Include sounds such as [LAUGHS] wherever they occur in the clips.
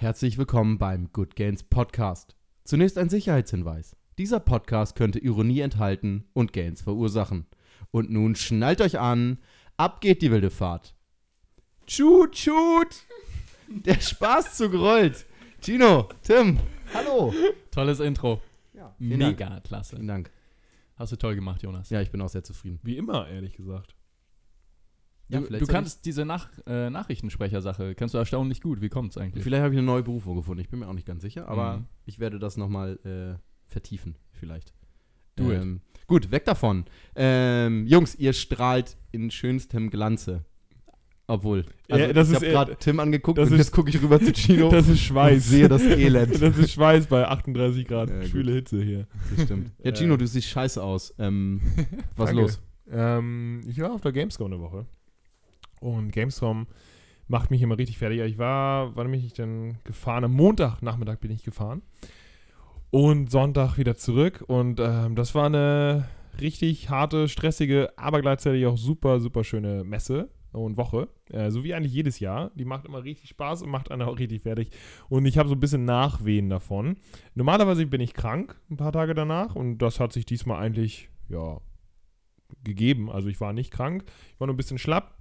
Herzlich willkommen beim Good Gains Podcast. Zunächst ein Sicherheitshinweis. Dieser Podcast könnte Ironie enthalten und Gains verursachen. Und nun schnallt euch an, ab geht die wilde Fahrt. Tschut, tschut! Der Spaßzug rollt. Gino, Tim, hallo. Tolles Intro. Ja, vielen Dank. Mega klasse. Vielen Dank. Hast du toll gemacht, Jonas. Ja, ich bin auch sehr zufrieden. Wie immer, ehrlich gesagt. Ja, du du kannst diese Nach äh, Nachrichtensprecher-Sache, kannst du erstaunlich gut. Wie kommt's eigentlich? Vielleicht habe ich eine neue Berufung gefunden. Ich bin mir auch nicht ganz sicher, aber Mhm. ich werde das nochmal äh, vertiefen, vielleicht. It. ähm, Gut, weg davon. Ähm, Jungs, ihr strahlt in schönstem Glanze. Obwohl. Also, Ja, das ich ist habe gerade Tim angeguckt das und ist- jetzt gucke ich rüber zu Gino [LAUGHS] Das ist und Schweiß. sehe das Elend. [LAUGHS] Das ist Schweiß bei 38 Grad. Ja. Schwüle Hitze hier. Das stimmt. [LAUGHS] Ja, Gino, Äh. du siehst scheiße aus. Ähm, was Danke. los? Ähm, ich war auf der Gamescom eine Woche. Und Gamescom macht mich immer richtig fertig. Ich war, wann bin ich denn gefahren? Am Montagnachmittag bin ich gefahren. Und Sonntag wieder zurück. Und ähm, das war eine richtig harte, stressige, aber gleichzeitig auch super, super schöne Messe und Woche. Äh, so wie eigentlich jedes Jahr. Die macht immer richtig Spaß und macht einen auch richtig fertig. Und ich habe so ein bisschen Nachwehen davon. Normalerweise bin ich krank ein paar Tage danach. Und das hat sich diesmal eigentlich, ja, gegeben. Also ich war nicht krank. Ich war nur ein bisschen schlapp.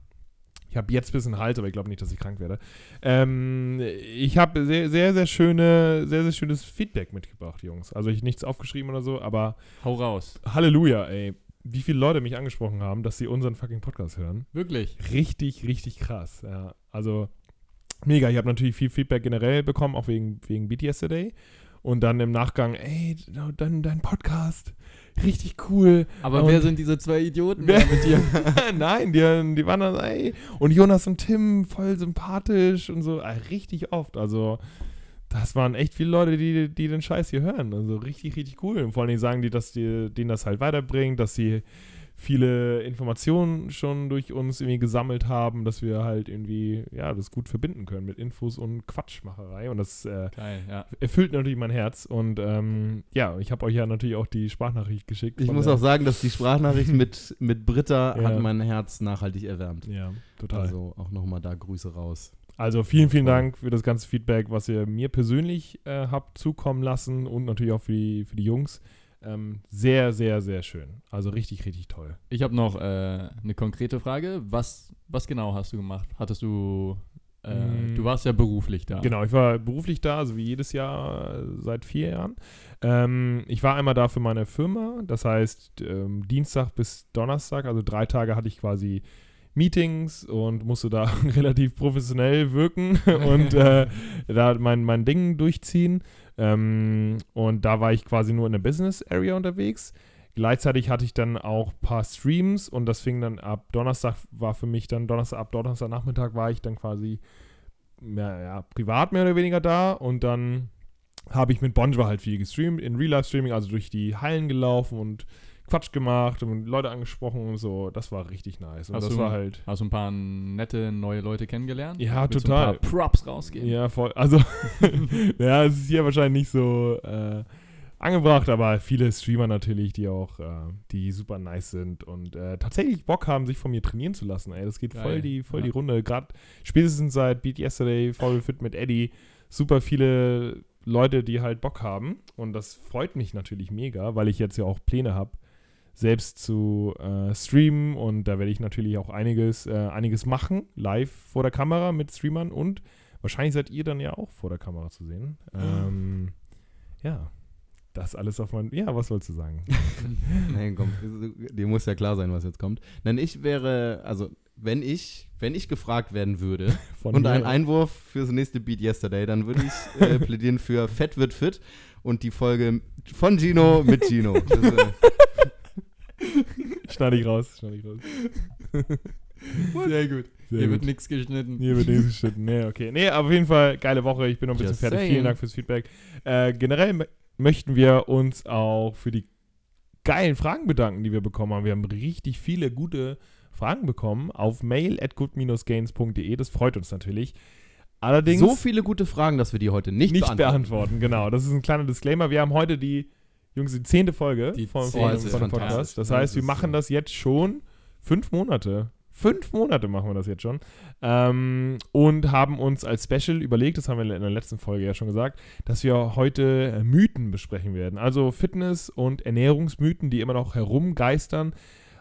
Ich habe jetzt ein bisschen Hals, aber ich glaube nicht, dass ich krank werde. Ähm, ich habe sehr, sehr, sehr schöne, sehr, sehr schönes Feedback mitgebracht, Jungs. Also ich nichts aufgeschrieben oder so, aber Hau raus. Halleluja, ey. Wie viele Leute mich angesprochen haben, dass sie unseren fucking Podcast hören. Wirklich. Richtig, richtig krass. Ja, also mega. Ich habe natürlich viel Feedback generell bekommen, auch wegen, wegen Beat Yesterday. Und dann im Nachgang, ey, dein, dein Podcast, richtig cool. Aber Und- wer sind diese zwei Idioten Wer- mit dir? [LAUGHS] Nein, die, die waren dann, ey, und Jonas und Tim, voll sympathisch und so, richtig oft. Also, das waren echt viele Leute, die, die den Scheiß hier hören. Also, richtig, richtig cool. Und vor allen Dingen sagen die, dass die, denen das halt weiterbringt, dass sie viele Informationen schon durch uns irgendwie gesammelt haben, dass wir halt irgendwie, ja, das gut verbinden können mit Infos und Quatschmacherei. Und das äh, Geil, ja. erfüllt natürlich mein Herz. Und ähm, ja, ich habe euch ja natürlich auch die Sprachnachricht geschickt. Ich muss auch sagen, dass die Sprachnachricht [LAUGHS] mit, mit Britta Ja. hat mein Herz nachhaltig erwärmt. Ja, total. Also auch nochmal da Grüße raus. Also vielen, vielen. Dank für das ganze Feedback, was ihr mir persönlich äh, habt zukommen lassen und natürlich auch für die, für die Jungs. Ähm, sehr, sehr, sehr schön. Also richtig, richtig toll. Ich habe noch äh, eine konkrete Frage. Was, was genau hast du gemacht? Hattest du. Äh, Mm. Du warst ja beruflich da. Genau, ich war beruflich da, also wie jedes Jahr seit vier Jahren. Ähm, ich war einmal da für meine Firma, das heißt ähm, Dienstag bis Donnerstag, also drei Tage hatte ich quasi Meetings und musste da [LAUGHS] relativ professionell wirken [LAUGHS] und äh, da mein, mein Ding durchziehen. Ähm, und da war ich quasi nur in der Business Area unterwegs. Gleichzeitig hatte ich dann auch ein paar Streams und das fing dann ab Donnerstag war für mich dann Donnerstag ab Donnerstagnachmittag war ich dann quasi ja, ja, privat mehr oder weniger da und dann habe ich mit Bonjour halt viel gestreamt, in Real-Life-Streaming, also durch die Hallen gelaufen und Quatsch gemacht und Leute angesprochen und so. Das war richtig nice. Und Hast das du- war halt. Hast du ein paar nette neue Leute kennengelernt? Ja, Willst total. Ein paar Props rausgeben. Ja, voll. Also, [LAUGHS] [LAUGHS] ja, es ist hier wahrscheinlich nicht so äh, angebracht, aber viele Streamer natürlich, die auch, äh, die super nice sind und äh, tatsächlich Bock haben, sich von mir trainieren zu lassen. Ey, das geht Geil. voll die, voll Ja. die Runde. Gerade spätestens seit Beat Yesterday, Foul Fit mit Eddie, super viele Leute, die halt Bock haben. Und das freut mich natürlich mega, weil ich jetzt ja auch Pläne habe, selbst zu äh, streamen und da werde ich natürlich auch einiges, äh, einiges machen, live vor der Kamera mit Streamern und wahrscheinlich seid ihr dann ja auch vor der Kamera zu sehen. Ähm, ja, das alles auf mein. Ja, was wolltest du sagen? [LAUGHS] Nein, komm, dir muss ja klar sein, was jetzt kommt. Denn ich wäre, also wenn ich, wenn ich gefragt werden würde [LAUGHS] Von und ein Einwurf fürs nächste Beat Yesterday, dann würde ich äh, [LAUGHS] plädieren für Fett wird fit und die Folge von Gino mit Gino. Das, äh, [LAUGHS] Schneide ich raus, schneide ich raus. [LAUGHS] Sehr gut. Sehr Hier gut. wird nichts geschnitten. Hier wird nichts geschnitten. Nee, okay. Nee, aber auf jeden Fall geile Woche. Ich bin noch ein bisschen Just fertig. saying. Vielen Dank fürs Feedback. Äh, generell mö- möchten wir uns auch für die geilen Fragen bedanken, die wir bekommen haben. Wir haben richtig viele gute Fragen bekommen auf mail at good-gains.de. Das freut uns natürlich. Allerdings so viele gute Fragen, dass wir die heute nicht, nicht, beantworten. beantworten. Genau, das ist ein kleiner Disclaimer. Wir haben heute die, Jungs, die zehnte Folge Die von, zehnte von. Podcast. Das heißt, wir machen das jetzt schon fünf Monate Fünf Monate machen wir das jetzt schon. Ähm, und haben uns als Special überlegt, das haben wir in der letzten Folge ja schon gesagt, dass wir heute äh, Mythen besprechen werden. Also Fitness- und Ernährungsmythen, die immer noch herumgeistern,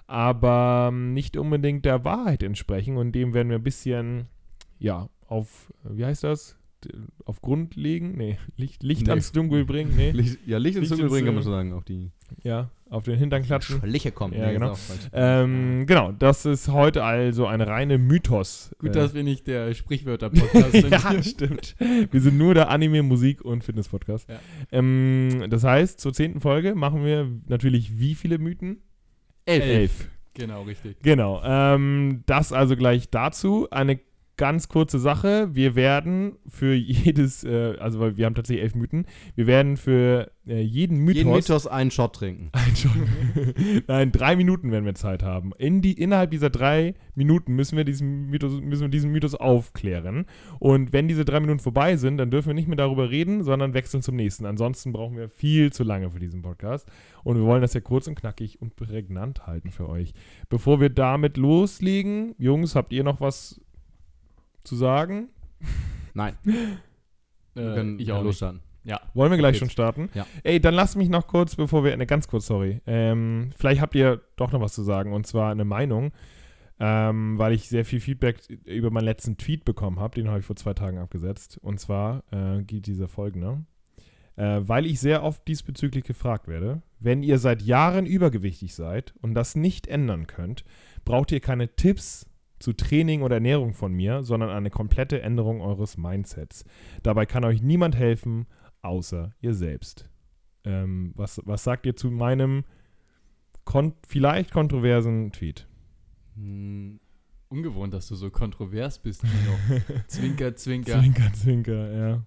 aber ähm, nicht unbedingt der Wahrheit entsprechen. Und dem werden wir ein bisschen, ja, auf, wie heißt das? Auf Grund legen? Nee, [LAUGHS] Licht, Licht Nee. ans Dunkel bringen? Nee. Licht, ja, Licht ins Dunkel bringen, kann man Dunkel. schon sagen. Auf die Ja, auf den Hintern klatschen. Schliche kommt. Ja, Nee, genau. Ähm, genau, das ist heute also eine reine Mythos. Gut, äh, dass wir nicht der Sprichwörter-Podcast [LAUGHS] sind. ja, stimmt. Wir sind nur der Anime, Musik und Fitness-Podcast. Ja. Ähm, das heißt, zur zehnten Folge machen wir natürlich wie viele Mythen? Elf. Genau, richtig. Genau. Ähm, das also gleich dazu. Eine ganz kurze Sache. Wir werden für jedes, äh, also weil wir haben tatsächlich elf Mythen, wir werden für äh, jeden Mythos. Jeden Mythos einen Shot trinken. [LAUGHS] Nein, schon. [LAUGHS] Nein, drei Minuten werden wir Zeit haben. In die, innerhalb dieser drei Minuten müssen wir, diesen Mythos, müssen wir diesen Mythos aufklären. Und wenn diese drei Minuten vorbei sind, dann dürfen wir nicht mehr darüber reden, sondern wechseln zum nächsten. Ansonsten brauchen wir viel zu lange für diesen Podcast. Und wir wollen das ja kurz und knackig und prägnant halten für euch. Bevor wir damit loslegen, Jungs, habt ihr noch was zu sagen? Nein, [LAUGHS] wir Äh, können ich auch nicht. losstarten. Ja. Wollen wir gleich Geht's. schon starten? Ja. Ey, dann lasst mich noch kurz, bevor wir, ne, ganz kurz, sorry. Ähm, vielleicht habt ihr doch noch was zu sagen und zwar eine Meinung, ähm, weil ich sehr viel Feedback über meinen letzten Tweet bekommen habe. Den habe ich vor zwei Tagen abgesetzt. Und zwar äh, geht dieser folgende. Äh, weil ich sehr oft diesbezüglich gefragt werde, wenn ihr seit Jahren übergewichtig seid und das nicht ändern könnt, braucht ihr keine Tipps zu Training oder Ernährung von mir, sondern eine komplette Änderung eures Mindsets. Dabei kann euch niemand helfen, außer ihr selbst. Ähm, was, was sagt ihr zu meinem kon vielleicht kontroversen Tweet? Hm, Ungewohnt, dass du so kontrovers bist. Nino. [LAUGHS] zwinker, zwinker. Zwinker, zwinker, ja.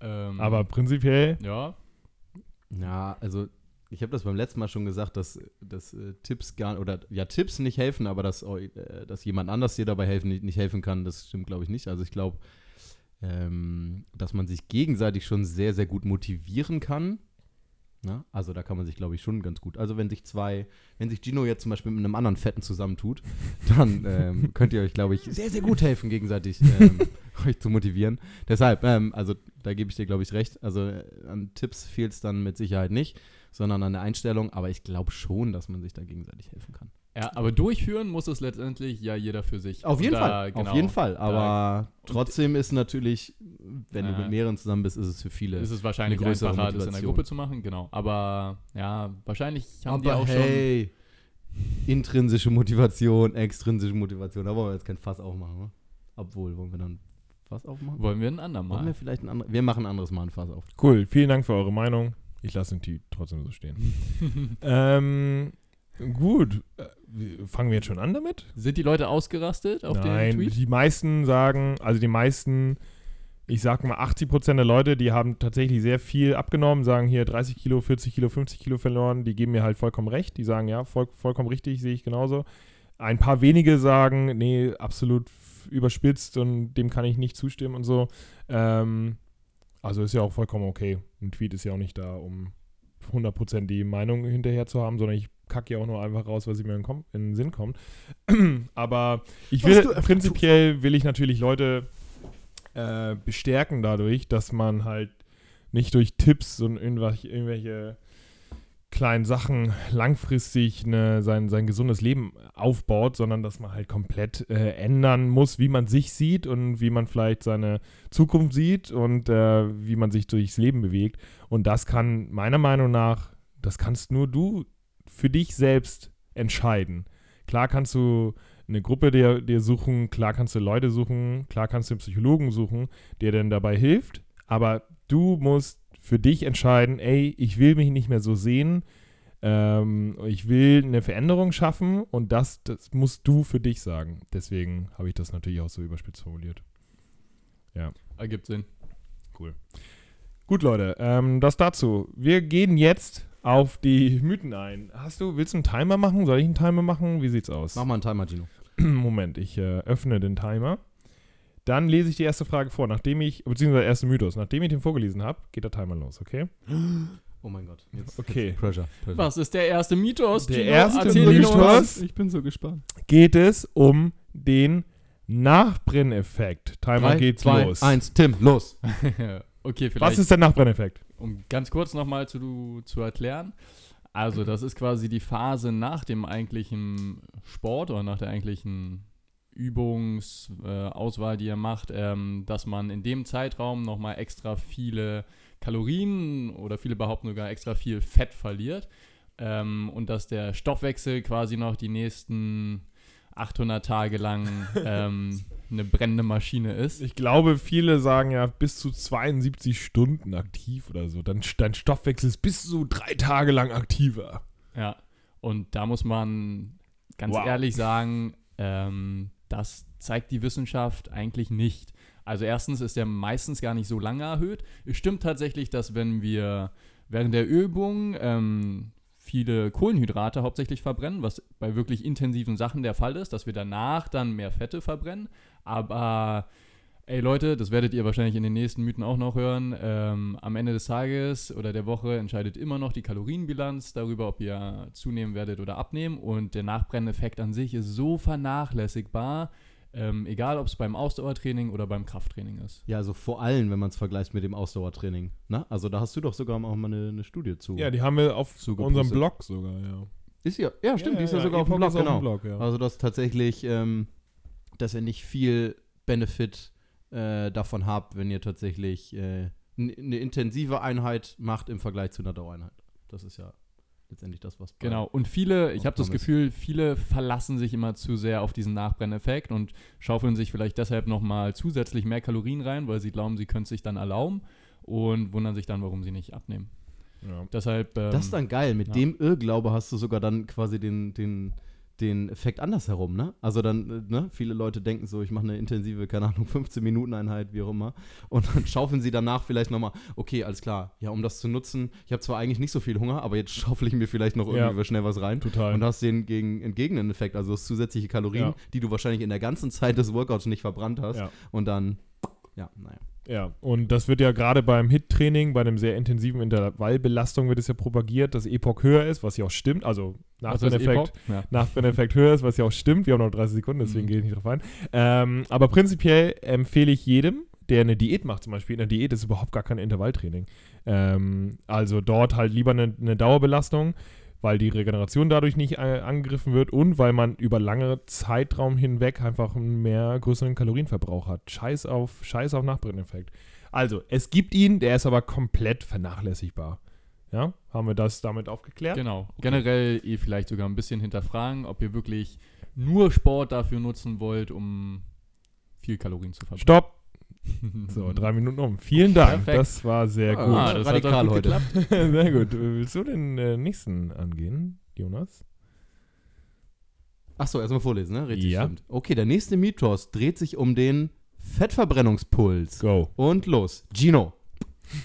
Ähm, Aber prinzipiell, Ja, Ja, also ich habe das beim letzten Mal schon gesagt, dass, dass äh, Tipps gar oder ja Tipps nicht helfen, aber dass, äh, dass jemand anders dir dabei helfen, nicht, nicht helfen kann, das stimmt glaube ich nicht. Also ich glaube, ähm, dass man sich gegenseitig schon sehr, sehr gut motivieren kann. Na? Also da kann man sich, glaube ich, schon ganz gut. Also wenn sich zwei, wenn sich Gino jetzt zum Beispiel mit einem anderen Fetten zusammentut, dann ähm, [LAUGHS] könnt ihr euch, glaube ich, sehr, sehr gut helfen, gegenseitig ähm, [LAUGHS] euch zu motivieren. Deshalb, ähm, also da gebe ich dir, glaube ich, recht. Also äh, an Tipps fehlt es dann mit Sicherheit nicht, sondern an der Einstellung. Aber ich glaube schon, dass man sich da gegenseitig helfen kann. ja, aber durchführen muss es letztendlich ja jeder für sich. Auf jeden da, Fall, Genau, auf jeden Fall. Aber trotzdem ist natürlich, wenn du Äh, mit mehreren zusammen bist, ist es für viele. ist es wahrscheinlich eine größere einfacher, das in der Motivation. Gruppe zu machen. Genau. Aber ja, wahrscheinlich haben die Aber auch hey, intrinsische Motivation, extrinsische Motivation. Da wollen wir jetzt kein Fass aufmachen, ne? Obwohl, wollen wir dann Fass aufmachen? schon. Wollen wir ein andermal? Wollen wir vielleicht ein anderes? Wir machen ein anderes Mal ein Fass auf. cool. Vielen Dank für eure Meinung. Ich lasse den Tweet trotzdem so stehen. [LAUGHS] ähm, gut. Fangen wir jetzt schon an damit? Sind die Leute ausgerastet auf Nein, den Tweet? die meisten sagen, also die meisten, ich sag mal 80% der Leute, die haben tatsächlich sehr viel abgenommen, sagen hier 30 Kilo, 40 Kilo, 50 Kilo verloren, die geben mir halt vollkommen recht, die sagen ja, voll, vollkommen richtig, sehe ich genauso. Ein paar wenige sagen, nee, absolut überspitzt und dem kann ich nicht zustimmen und so. Ähm, also ist ja auch vollkommen okay. Ein Tweet ist ja auch nicht da, um 100% die Meinung hinterher zu haben, sondern ich kacke ja auch nur einfach raus, was mir in, in den Sinn kommt. [CLEARS THROAT] Aber ich will, du prinzipiell will ich natürlich Leute äh, bestärken dadurch, dass man halt nicht durch Tipps und irgendwelche, irgendwelche kleinen Sachen langfristig eine, sein, sein gesundes Leben aufbaut, sondern dass man halt komplett äh, ändern muss, wie man sich sieht und wie man vielleicht seine Zukunft sieht und äh, wie man sich durchs Leben bewegt. Und das kann meiner Meinung nach, das kannst nur du für dich selbst entscheiden. Klar kannst du eine Gruppe dir, dir suchen, klar kannst du Leute suchen, klar kannst du einen Psychologen suchen, der dann dabei hilft, aber du musst für dich entscheiden, ey, ich will mich nicht mehr so sehen, ähm, ich will eine Veränderung schaffen und das, das musst du für dich sagen. Deswegen habe ich das natürlich auch so überspitzt formuliert. Ergibt Sinn. Gut, Leute, ähm, das dazu. Wir gehen jetzt auf die Mythen ein. Hast du, willst du einen Timer machen? Soll ich einen Timer machen? Wie sieht's aus? Mach mal einen Timer, Gino. [CLEARS THROAT] Moment, ich äh, öffne den Timer. Dann lese ich die erste Frage vor, nachdem ich, beziehungsweise der erste Mythos, nachdem ich den vorgelesen habe, geht der Timer los, okay? Oh mein Gott. Jetzt, Okay. Jetzt Pressure. Pressure. Was ist der erste Mythos? Der Gino? erste Mythos-. Ich bin so gespannt. Geht es um den Nachbrenneffekt. Timer Drei, geht zwei, los. eins, Tim, los. [LAUGHS] okay, vielleicht. Was ist der Nachbrenneffekt? um ganz kurz nochmal zu, zu erklären. Also, das ist quasi die Phase nach dem eigentlichen Sport oder nach der eigentlichen Übungsauswahl, äh, die ihr macht, ähm, dass man in dem Zeitraum nochmal extra viele Kalorien oder viele behaupten sogar extra viel Fett verliert ähm, und dass der Stoffwechsel quasi noch die nächsten 800 Tage lang [LAUGHS] ähm, eine brennende Maschine ist. Ich glaube, viele sagen ja bis zu 72 Stunden aktiv oder so. Dann dein Stoffwechsel ist bis zu drei Tage lang aktiver. Ja, und da muss man ganz Wow. ehrlich sagen, ähm, das zeigt die Wissenschaft eigentlich nicht. Also erstens ist der meistens gar nicht so lange erhöht. Es stimmt tatsächlich, dass wenn wir während der Übung ähm, viele Kohlenhydrate hauptsächlich verbrennen, was bei wirklich intensiven Sachen der Fall ist, dass wir danach dann mehr Fette verbrennen. Aber ey Leute, das werdet ihr wahrscheinlich in den nächsten Mythen auch noch hören. Ähm, am Ende des Tages oder der Woche entscheidet immer noch die Kalorienbilanz darüber, ob ihr zunehmen werdet oder abnehmen. Und der Nachbrenneffekt an sich ist so vernachlässigbar, ähm, egal ob es beim Ausdauertraining oder beim Krafttraining ist. Ja, also vor allem, wenn man es vergleicht mit dem Ausdauertraining. Na? Also da hast du doch sogar auch mal eine, eine Studie zu. Ja, die haben wir auf unserem Blog sogar, ja. ist ja, ja stimmt, die ist ja, sogar auf dem Blog, genau. Blog, ja. Also dass tatsächlich, ähm, dass ihr nicht viel Benefit äh, davon habt, wenn ihr tatsächlich äh, eine intensive Einheit macht im Vergleich zu einer Dauereinheit. Das ist ja letztendlich das, was bei- Genau. Und viele, ich habe das. Gefühl, viele verlassen sich immer zu sehr auf diesen Nachbrenneffekt und schaufeln sich vielleicht deshalb nochmal zusätzlich mehr Kalorien rein, weil sie glauben, sie können es sich dann erlauben und wundern sich dann, warum sie nicht abnehmen. ja. Deshalb. Ähm, Das ist dann geil. Mit ja. dem Irrglaube hast du sogar dann quasi den, den, den Effekt andersherum, ne? Also dann, äh, ne? Viele Leute denken so, ich mache eine intensive, keine Ahnung, 15-Minuten-Einheit, wie auch immer. Und dann schaufeln sie danach vielleicht nochmal, okay, alles klar, ja, um das zu nutzen, ich habe zwar eigentlich nicht so viel Hunger, aber jetzt [LAUGHS] schaufel ich mir vielleicht noch Ja. irgendwie schnell was rein. Total. Und hast den gegen, entgegenen Effekt, also zusätzliche Kalorien, Ja. die du wahrscheinlich in der ganzen Zeit des Workouts nicht verbrannt hast. Ja. Und dann, ja, naja. Ja, und das wird ja gerade beim HIT-Training, bei einem sehr intensiven Intervallbelastung wird es ja propagiert, dass Epoch höher ist, was ja auch stimmt. Also Nachbrenneffekt, Epoch? Ja. Nachbrenneffekt höher ist, was ja auch stimmt. Wir haben noch 30 Sekunden, deswegen Mhm. gehe ich nicht drauf ein. Ähm, aber prinzipiell empfehle ich jedem, der eine Diät macht, zum Beispiel. In der Diät ist überhaupt gar kein Intervalltraining. Ähm, also dort halt lieber eine, eine Dauerbelastung, weil die Regeneration dadurch nicht äh, angegriffen wird und weil man über lange Zeitraum hinweg einfach einen mehr größeren Kalorienverbrauch hat. Scheiß auf, Scheiß auf Nachbrenneffekt. Also, es gibt ihn, der ist aber komplett vernachlässigbar. Ja, haben wir das damit aufgeklärt? Genau. Generell eh vielleicht sogar ein bisschen hinterfragen, ob ihr wirklich nur Sport dafür nutzen wollt, um viel Kalorien zu verbrennen. Stopp! [LAUGHS] So, drei Minuten um. Vielen Dank. Perfekt. Das war sehr Ah, gut. Ah, das hat radikal doch gut heute. geklappt. [LAUGHS] sehr gut. Willst du den äh, nächsten angehen, Jonas? Achso, erstmal vorlesen, ne? Richtig, Ja. stimmt. Okay, der nächste Mythos dreht sich um den Fettverbrennungspuls. Go. Und los. Gino.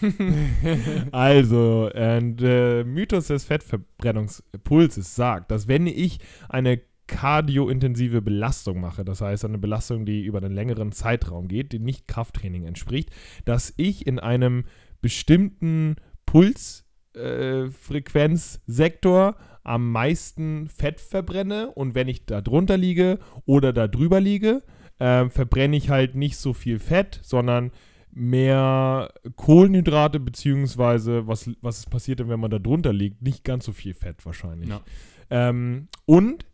[LAUGHS] Also, äh, der Mythos des Fettverbrennungspulses sagt, dass wenn ich eine kardiointensive Belastung mache, das heißt eine Belastung, die über einen längeren Zeitraum geht, die nicht Krafttraining entspricht, dass ich in einem bestimmten Pulsfrequenzsektor äh, am meisten Fett verbrenne und wenn ich da drunter liege oder da drüber liege, äh, verbrenne ich halt nicht so viel Fett, sondern mehr Kohlenhydrate, beziehungsweise was, was passiert denn, wenn man da drunter liegt? Nicht ganz so viel Fett wahrscheinlich. Ja. Ähm, und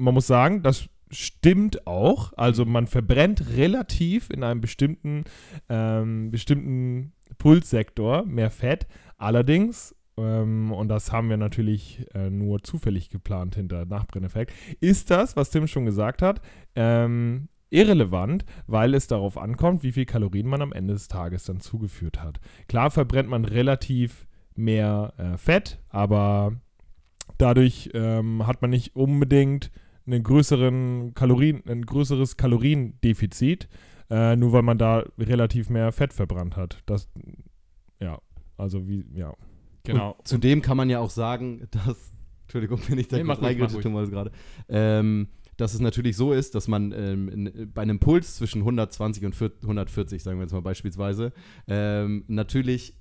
man muss sagen, das stimmt auch. Also man verbrennt relativ in einem bestimmten, ähm, bestimmten Pulssektor mehr Fett. Allerdings, ähm, und das haben wir natürlich äh, nur zufällig geplant hinter Nachbrenneffekt, ist das, was Tim schon gesagt hat, ähm, irrelevant, weil es darauf ankommt, wie viel Kalorien man am Ende des Tages dann zugeführt hat. Klar verbrennt man relativ mehr äh, Fett, aber dadurch ähm, hat man nicht unbedingt einen größeren Kalorien, ein größeres Kaloriendefizit, äh, nur weil man da relativ mehr Fett verbrannt hat. Das, ja, also wie, ja. Genau. Und zudem kann man ja auch sagen, [LAUGHS] dass, Entschuldigung, wenn ich da Nee, kurz. Thomas gerade, ähm, dass es natürlich so ist, dass man ähm, in, bei einem Puls zwischen 120 und 4 140, sagen wir jetzt mal beispielsweise, ähm, natürlich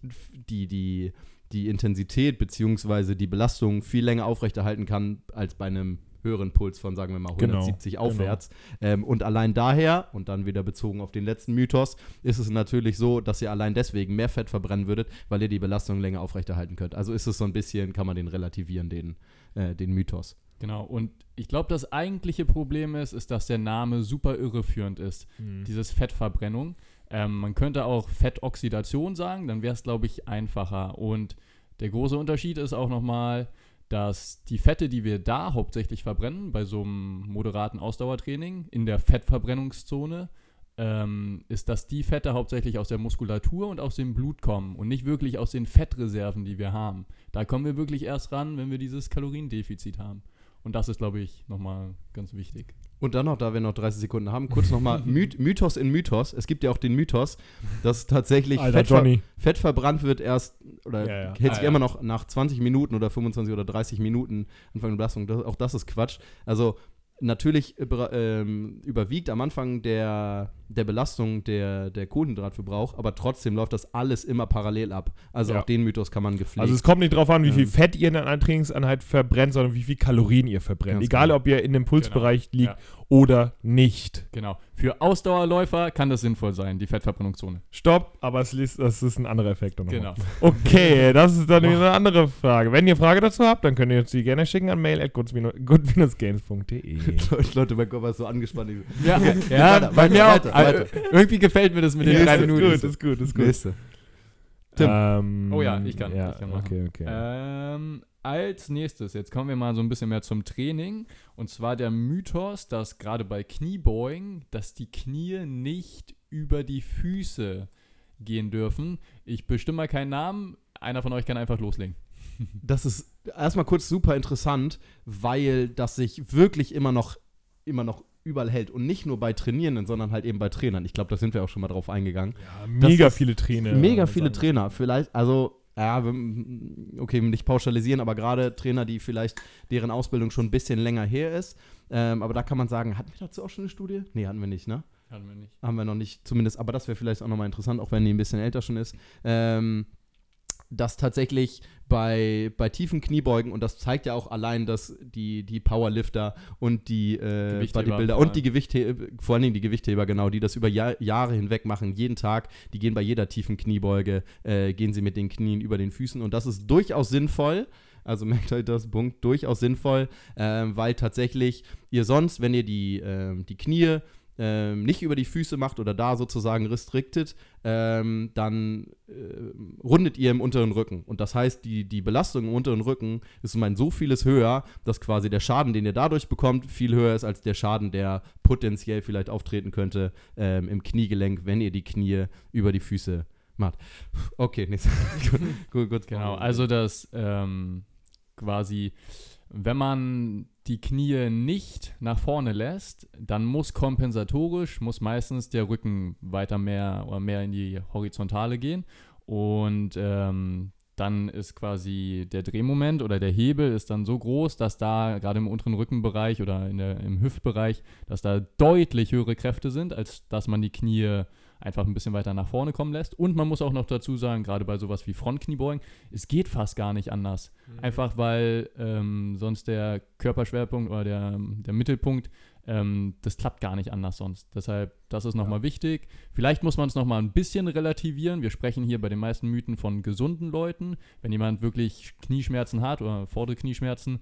die, die, die Intensität bzw. die Belastung viel länger aufrechterhalten kann als bei einem höheren Puls von, sagen wir mal, Genau, 170 genau. aufwärts. Ähm, und allein daher, und dann wieder bezogen auf den letzten Mythos, ist es natürlich so, dass ihr allein deswegen mehr Fett verbrennen würdet, weil ihr die Belastung länger aufrechterhalten könnt. Also ist es so ein bisschen, kann man den relativieren, den, äh, den Mythos. Genau, und ich glaube, das eigentliche Problem ist, ist, dass der Name super irreführend ist. Hm. Dieses Fettverbrennung. Ähm, man könnte auch Fettoxidation sagen, dann wäre es, glaube ich, einfacher. Und der große Unterschied ist auch nochmal, dass die Fette, die wir da hauptsächlich verbrennen, bei so einem moderaten Ausdauertraining in der Fettverbrennungszone, ähm, ist, dass die Fette hauptsächlich aus der Muskulatur und aus dem Blut kommen und nicht wirklich aus den Fettreserven, die wir haben. Da kommen wir wirklich erst ran, wenn wir dieses Kaloriendefizit haben. Und das ist, glaube ich, nochmal ganz wichtig. Und dann noch, da wir noch 30 Sekunden haben, kurz nochmal [LAUGHS] Myth Mythos in Mythos. Es gibt ja auch den Mythos, dass tatsächlich Alter, Fett, ver. Fett verbrannt wird erst, oder Ja, ja. hält Ah, sich ja. immer noch nach 20 Minuten oder 25 oder 30 Minuten Anfang der Belastung. Das, auch das ist Quatsch. Also natürlich über, ähm, überwiegt am Anfang der, der Belastung der, der Kohlenhydratverbrauch, aber trotzdem läuft das alles immer parallel ab. Also Ja. auch den Mythos kann man gepflegt. Also es kommt nicht drauf an, wie viel Ähm. Fett ihr in einer Trainingseinheit verbrennt, sondern wie viel Kalorien ihr verbrennt. Ganz Egal, genau. ob ihr in dem Pulsbereich liegt Ja. Oder nicht. Genau. Für Ausdauerläufer kann das sinnvoll sein, die Fettverbrennungszone. Stopp, aber es ist, das ist ein anderer Effekt. Genau. [LAUGHS] Okay, das ist dann wieder eine andere Frage. Wenn ihr Frage dazu habt, dann könnt ihr uns die gerne schicken an mail.good-games.de. [LAUGHS] Leute, mein Kopf ist so angespannt. Ja, [LAUGHS] Weiter, bei weiter, mir auch. weiter, weiter. Irgendwie gefällt mir das mit den Ja, drei ist Minuten. Ist gut, ist gut, ist gut. Nächste. Tim. Ähm, Oh ja, ich kann, Ja, ich kann okay, okay. Ähm, als nächstes, jetzt kommen wir mal so ein bisschen mehr zum Training. Und zwar der Mythos, dass gerade bei Kniebeugen, dass die Knie nicht über die Füße gehen dürfen. Ich bestimme mal keinen Namen. Einer von euch kann einfach loslegen. [LAUGHS] Das ist erstmal kurz super interessant, weil das sich wirklich immer noch, immer noch überall hält. Und nicht nur bei Trainierenden, sondern halt eben bei Trainern. Ich glaube, da sind wir auch schon mal drauf eingegangen. ja, mega viele Trainer. Mega viele Trainer. Vielleicht, also, ja, okay, nicht pauschalisieren, aber gerade Trainer, die vielleicht deren Ausbildung schon ein bisschen länger her ist. Ähm, aber da kann man sagen, hatten wir dazu auch schon eine Studie? Nee, hatten wir nicht, ne? Hatten wir nicht. haben wir noch nicht, zumindest, aber das wäre vielleicht auch nochmal interessant, auch wenn die ein bisschen älter schon ist, ähm, dass tatsächlich bei, bei tiefen Kniebeugen, und das zeigt ja auch allein, dass die, die Powerlifter und die äh, Bodybuilder vor und die Gewichtheber, vor allen Dingen die Gewichtheber, genau, die das über Jahr, Jahre hinweg machen, jeden Tag, die gehen bei jeder tiefen Kniebeuge, äh, gehen sie mit den Knien über den Füßen und das ist durchaus sinnvoll. Also [LAUGHS] merkt euch das Punkt durchaus sinnvoll, ähm, weil tatsächlich ihr sonst, wenn ihr die, ähm, die Knie ähm, nicht über die Füße macht oder da sozusagen restricted, ähm, dann äh, rundet ihr im unteren Rücken. Und das heißt, die, die Belastung im unteren Rücken ist um ein so vieles höher, dass quasi der Schaden, den ihr dadurch bekommt, viel höher ist als der Schaden, der potenziell vielleicht auftreten könnte ähm, im Kniegelenk, wenn ihr die Knie über die Füße macht. Okay, [LAUGHS] nächstes. gut, gut, gut. Genau, also das ähm, quasi, wenn man die Knie nicht nach vorne lässt, dann muss kompensatorisch, muss meistens der Rücken weiter mehr oder mehr in die Horizontale gehen. Und ähm, dann ist quasi der Drehmoment oder der Hebel ist dann so groß, dass da gerade im unteren Rückenbereich oder der, im Hüftbereich, dass da deutlich höhere Kräfte sind, als dass man die Knie einfach ein bisschen weiter nach vorne kommen lässt. Und man muss auch noch dazu sagen, gerade bei sowas wie Frontkniebeugen, es geht fast gar nicht anders. Einfach weil ähm, sonst der Körperschwerpunkt oder der, der Mittelpunkt, ähm, das klappt gar nicht anders sonst. Deshalb, das ist nochmal wichtig. Vielleicht muss man es nochmal ein bisschen relativieren. Wir sprechen hier bei den meisten Mythen von gesunden Leuten. Wenn jemand wirklich Knieschmerzen hat oder vordere Knieschmerzen,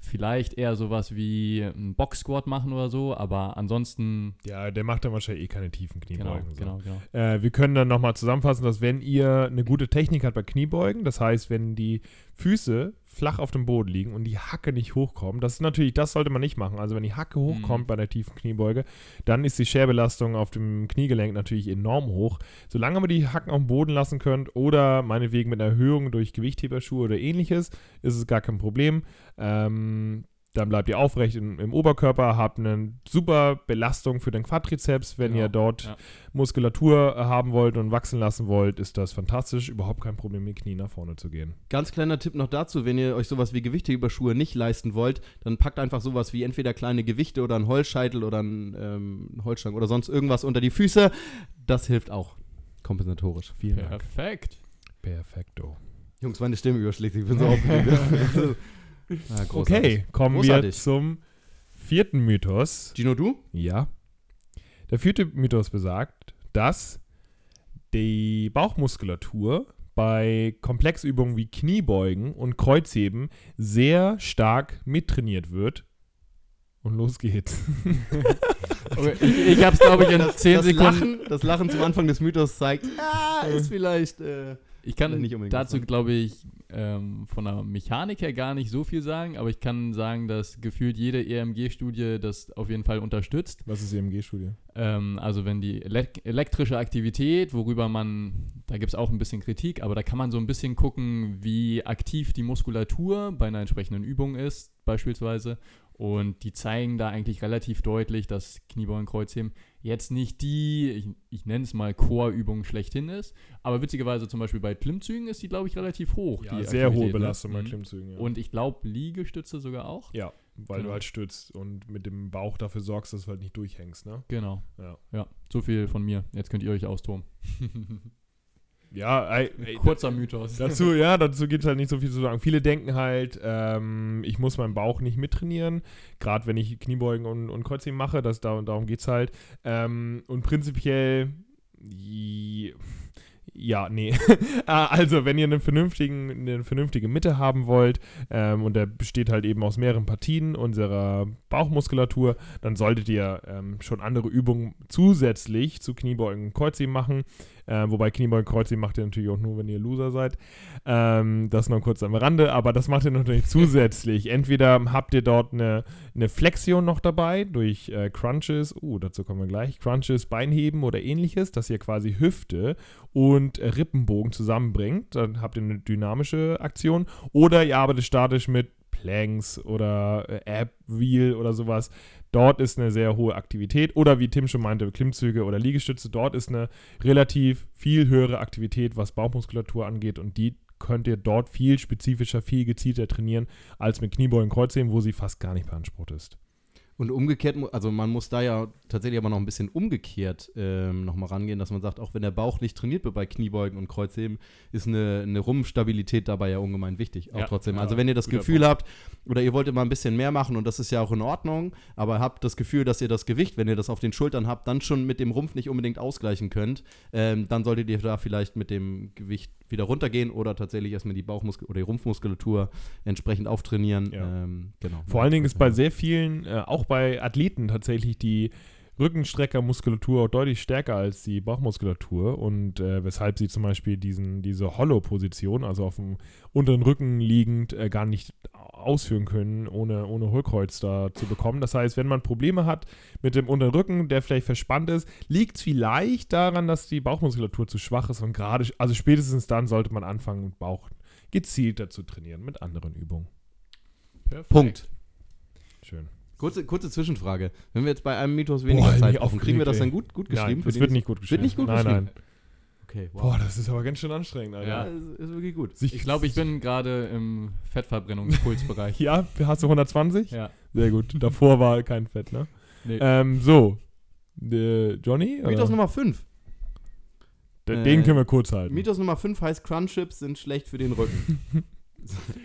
vielleicht eher sowas wie ein Box-Squat machen oder so, aber ansonsten, Ja, der macht dann wahrscheinlich eh keine tiefen genau, Kniebeugen. so. genau, genau. Äh, wir können dann nochmal zusammenfassen, dass wenn ihr eine gute Technik habt bei Kniebeugen, das heißt, wenn die Füße flach auf dem Boden liegen und die Hacke nicht hochkommt, das ist natürlich, das sollte man nicht machen. Also wenn die Hacke hochkommt Mhm. bei der tiefen Kniebeuge, dann ist die Scherbelastung auf dem Kniegelenk natürlich enorm hoch. Solange ihr die Hacken auf dem Boden lassen könnt oder meinetwegen mit einer Erhöhung durch Gewichtheberschuhe oder ähnliches, ist es gar kein Problem. Ähm, dann bleibt ihr aufrecht im, im Oberkörper, habt eine super Belastung für den Quadrizeps. Wenn Genau, ihr dort ja. Muskulatur äh, haben wollt und wachsen lassen wollt, ist das fantastisch. Überhaupt kein Problem, mit Knie nach vorne zu gehen. Ganz kleiner Tipp noch dazu, wenn ihr euch sowas wie Gewichtheberschuhe nicht leisten wollt, dann packt einfach sowas wie entweder kleine Gewichte oder ein Holzscheitel oder ein ähm, Holzstange oder sonst irgendwas unter die Füße. Das hilft auch kompensatorisch. Vielen Dank. Perfekt. Perfekto. Jungs, meine Stimme überschlägt sich. Ich bin so aufgeregt. [LAUGHS] [LAUGHS] großartig. Okay, kommen Großartig. wir zum vierten Mythos. Gino, du? Ja. Der vierte Mythos besagt, dass die Bauchmuskulatur bei Komplexübungen wie Kniebeugen und Kreuzheben sehr stark mittrainiert wird. Und los geht's. [LAUGHS] Okay, ich ich habe es, glaube ich, in Das, 10 das, Sekunden. Lachen, das Lachen zum Anfang des Mythos zeigt, ah, ist vielleicht. Äh, Ich kann Nicht unbedingt dazu, glaube ich, ähm, von der Mechanik her gar nicht so viel sagen, aber ich kann sagen, dass gefühlt jede EMG-Studie das auf jeden Fall unterstützt. Was ist EMG-Studie? Ähm, also wenn die elek elektrische Aktivität, worüber man, da gibt es auch ein bisschen Kritik, aber da kann man so ein bisschen gucken, wie aktiv die Muskulatur bei einer entsprechenden Übung ist, beispielsweise. Und die zeigen da eigentlich relativ deutlich, dass Kniebeugen, Kreuzheben jetzt nicht die, ich, ich nenne es mal Core-Übung schlechthin ist. Aber witzigerweise zum Beispiel bei Klimmzügen ist die, glaube ich, relativ hoch. Ja, die sehr hohe ne? Belastung bei Mhm. Klimmzügen. Ja. Und ich glaube, Liegestütze sogar auch. ja, weil Genau. du halt stützt und mit dem Bauch dafür sorgst, dass du halt nicht durchhängst, ne? Genau. Ja. Ja, so viel von mir. Jetzt könnt ihr euch austoben. [LAUGHS] Ja, ey, ey, Kurzer Mythos. Dazu, ja, dazu gibt es halt nicht so viel zu sagen. Viele denken halt, ähm, ich muss meinen Bauch nicht mittrainieren, gerade wenn ich Kniebeugen und, und Kreuzheben mache, das, da, darum geht es halt. Ähm, und prinzipiell, ja, nee. [LAUGHS] Ah, also, wenn ihr einen vernünftigen, eine vernünftige Mitte haben wollt, ähm, und der besteht halt eben aus mehreren Partien unserer Bauchmuskulatur, dann solltet ihr ähm, schon andere Übungen zusätzlich zu Kniebeugen und Kreuzheben machen. Äh, wobei Kniebeugen Kreuzheben macht ihr natürlich auch nur, wenn ihr Loser seid. Ähm, das noch kurz am Rande, aber das macht ihr natürlich zusätzlich. [LAUGHS] Entweder habt ihr dort eine, eine Flexion noch dabei durch äh, Crunches, uh, dazu kommen wir gleich, Crunches, Beinheben oder ähnliches, dass ihr quasi Hüfte und äh, Rippenbogen zusammenbringt. Dann habt ihr eine dynamische Aktion. Oder ihr arbeitet statisch mit Planks oder äh, Ab Wheel oder sowas. Dort ist eine sehr hohe Aktivität. Oder wie Tim schon meinte, Klimmzüge oder Liegestütze. Dort ist eine relativ viel höhere Aktivität, was Bauchmuskulatur angeht. Und die könnt ihr dort viel spezifischer, viel gezielter trainieren, als mit Kniebeugen Kreuzheben, wo sie fast gar nicht beansprucht ist. Und umgekehrt, also man muss da ja tatsächlich aber noch ein bisschen umgekehrt ähm, nochmal rangehen, dass man sagt, auch wenn der Bauch nicht trainiert wird bei Kniebeugen und Kreuzheben, ist eine, eine Rumpfstabilität dabei ja ungemein wichtig. Auch Ja, trotzdem. ja, also wenn ihr das Gefühl Punkt. habt, oder ihr wollt immer ein bisschen mehr machen und das ist ja auch in Ordnung, aber habt das Gefühl, dass ihr das Gewicht, wenn ihr das auf den Schultern habt, dann schon mit dem Rumpf nicht unbedingt ausgleichen könnt, ähm, dann solltet ihr da vielleicht mit dem Gewicht wieder runtergehen oder tatsächlich erstmal die Bauchmuskel oder die Rumpfmuskulatur entsprechend auftrainieren. Ja. Ähm, genau. Vor allen Dingen ist bei sehr vielen, äh, auch bei Athleten tatsächlich die Rückenstreckermuskulatur auch deutlich stärker als die Bauchmuskulatur und äh, weshalb sie zum Beispiel diesen, diese Hollow-Position, also auf dem unteren Rücken liegend, äh, gar nicht ausführen können, ohne, ohne Hohlkreuz da zu bekommen. Das heißt, wenn man Probleme hat mit dem unteren Rücken, der vielleicht verspannt ist, liegt es vielleicht daran, dass die Bauchmuskulatur zu schwach ist und gerade, also spätestens dann sollte man anfangen, Bauch gezielter zu trainieren mit anderen Übungen. Perfekt. Punkt. Schön. Kurze, kurze Zwischenfrage. Wenn wir jetzt bei einem Mythos weniger Boah, Zeit brauchen, kriegen wir das dann gut, gut geschrieben? Nein, das wird nicht gut geschrieben. nicht gut nein, geschrieben? nein. Okay, wow. Boah, das ist aber ganz schön anstrengend, Alter. Ja. Ist, ist wirklich gut. Sich- Ich glaube, ich bin gerade im Fettverbrennungspulsbereich. [LAUGHS] Ja, hast du 120? ja. Sehr gut. Davor war kein Fett, ne? Nee. Ähm, so. Äh, Johnny? Mythos oder? Nummer 5. D- äh, Den können wir kurz halten. Mythos Nummer 5 heißt Crunchips sind schlecht für den Rücken. [LAUGHS]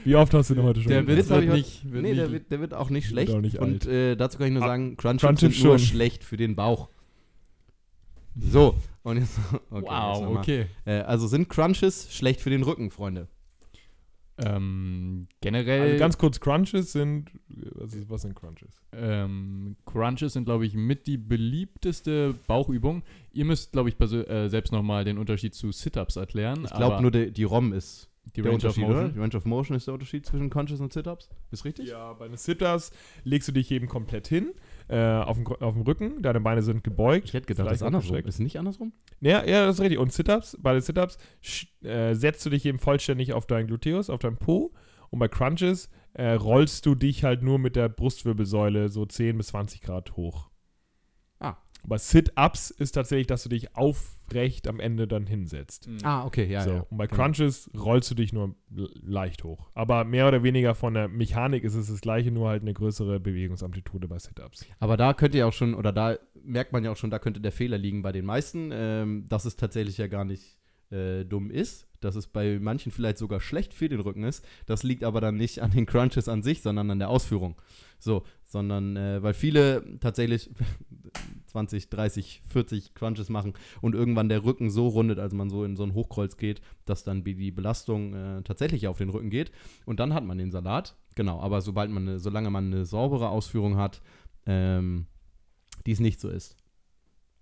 Wie oft hast du denn heute schon der? Witz wird ich nicht, wird nee, nicht der wird, der wird auch nicht schlecht. auch nicht. Und äh, dazu kann ich nur Ah, sagen, Crunchips, sind nur schon. schlecht für den Bauch. So, und jetzt. [LAUGHS] Okay, jetzt wow, nochmal. okay. Äh, also sind Crunches schlecht für den Rücken, Freunde? Ähm, generell, Also ganz kurz, Crunches sind. Was, ist, was sind Crunches? ähm, Crunches sind, glaube ich, mit die beliebteste Bauchübung. Ihr müsst, glaube ich, äh, selbst nochmal den Unterschied zu Sit-Ups erklären. Ich glaube nur, die, die ROM ist die der Range of? Motion. Die Range of Motion ist der Unterschied zwischen Crunches und Sit-Ups. Ist richtig? Ja, bei den Sit-Ups legst du dich eben komplett hin, äh, auf, dem, auf dem Rücken, deine Beine sind gebeugt. Ich hätte gedacht, das ist andersrum. Ist nicht andersrum? Ja, ja, das ist richtig. Und Sit-Ups, bei den Sit-Ups äh, setzt du dich eben vollständig auf deinen Gluteus, auf deinen Po. Und bei Crunches äh, rollst du dich halt nur mit der Brustwirbelsäule so 10 bis 20 Grad hoch. Ah. Aber Sit-Ups ist tatsächlich, dass du dich aufrecht am Ende dann hinsetzt. Mhm. Ah, okay, ja, so. ja. Und bei Genau. Crunches rollst du dich nur leicht hoch. Aber mehr oder weniger von der Mechanik ist es das gleiche, nur halt eine größere Bewegungsamplitude bei Sit-Ups. Aber da könnte ja auch schon, oder da merkt man ja auch schon, da könnte der Fehler liegen bei den meisten, ähm, dass es tatsächlich ja gar nicht äh, dumm ist, dass es bei manchen vielleicht sogar schlecht für den Rücken ist. Das liegt aber dann nicht an den Crunches an sich, sondern an der Ausführung. So, sondern äh, weil viele tatsächlich 20, 30, 40 Crunches machen und irgendwann der Rücken so rundet, als man so in so ein Hochkreuz geht, dass dann die Belastung äh, tatsächlich auf den Rücken geht. Und dann hat man den Salat. Genau, aber sobald man solange man eine saubere Ausführung hat, ähm, die es nicht so ist.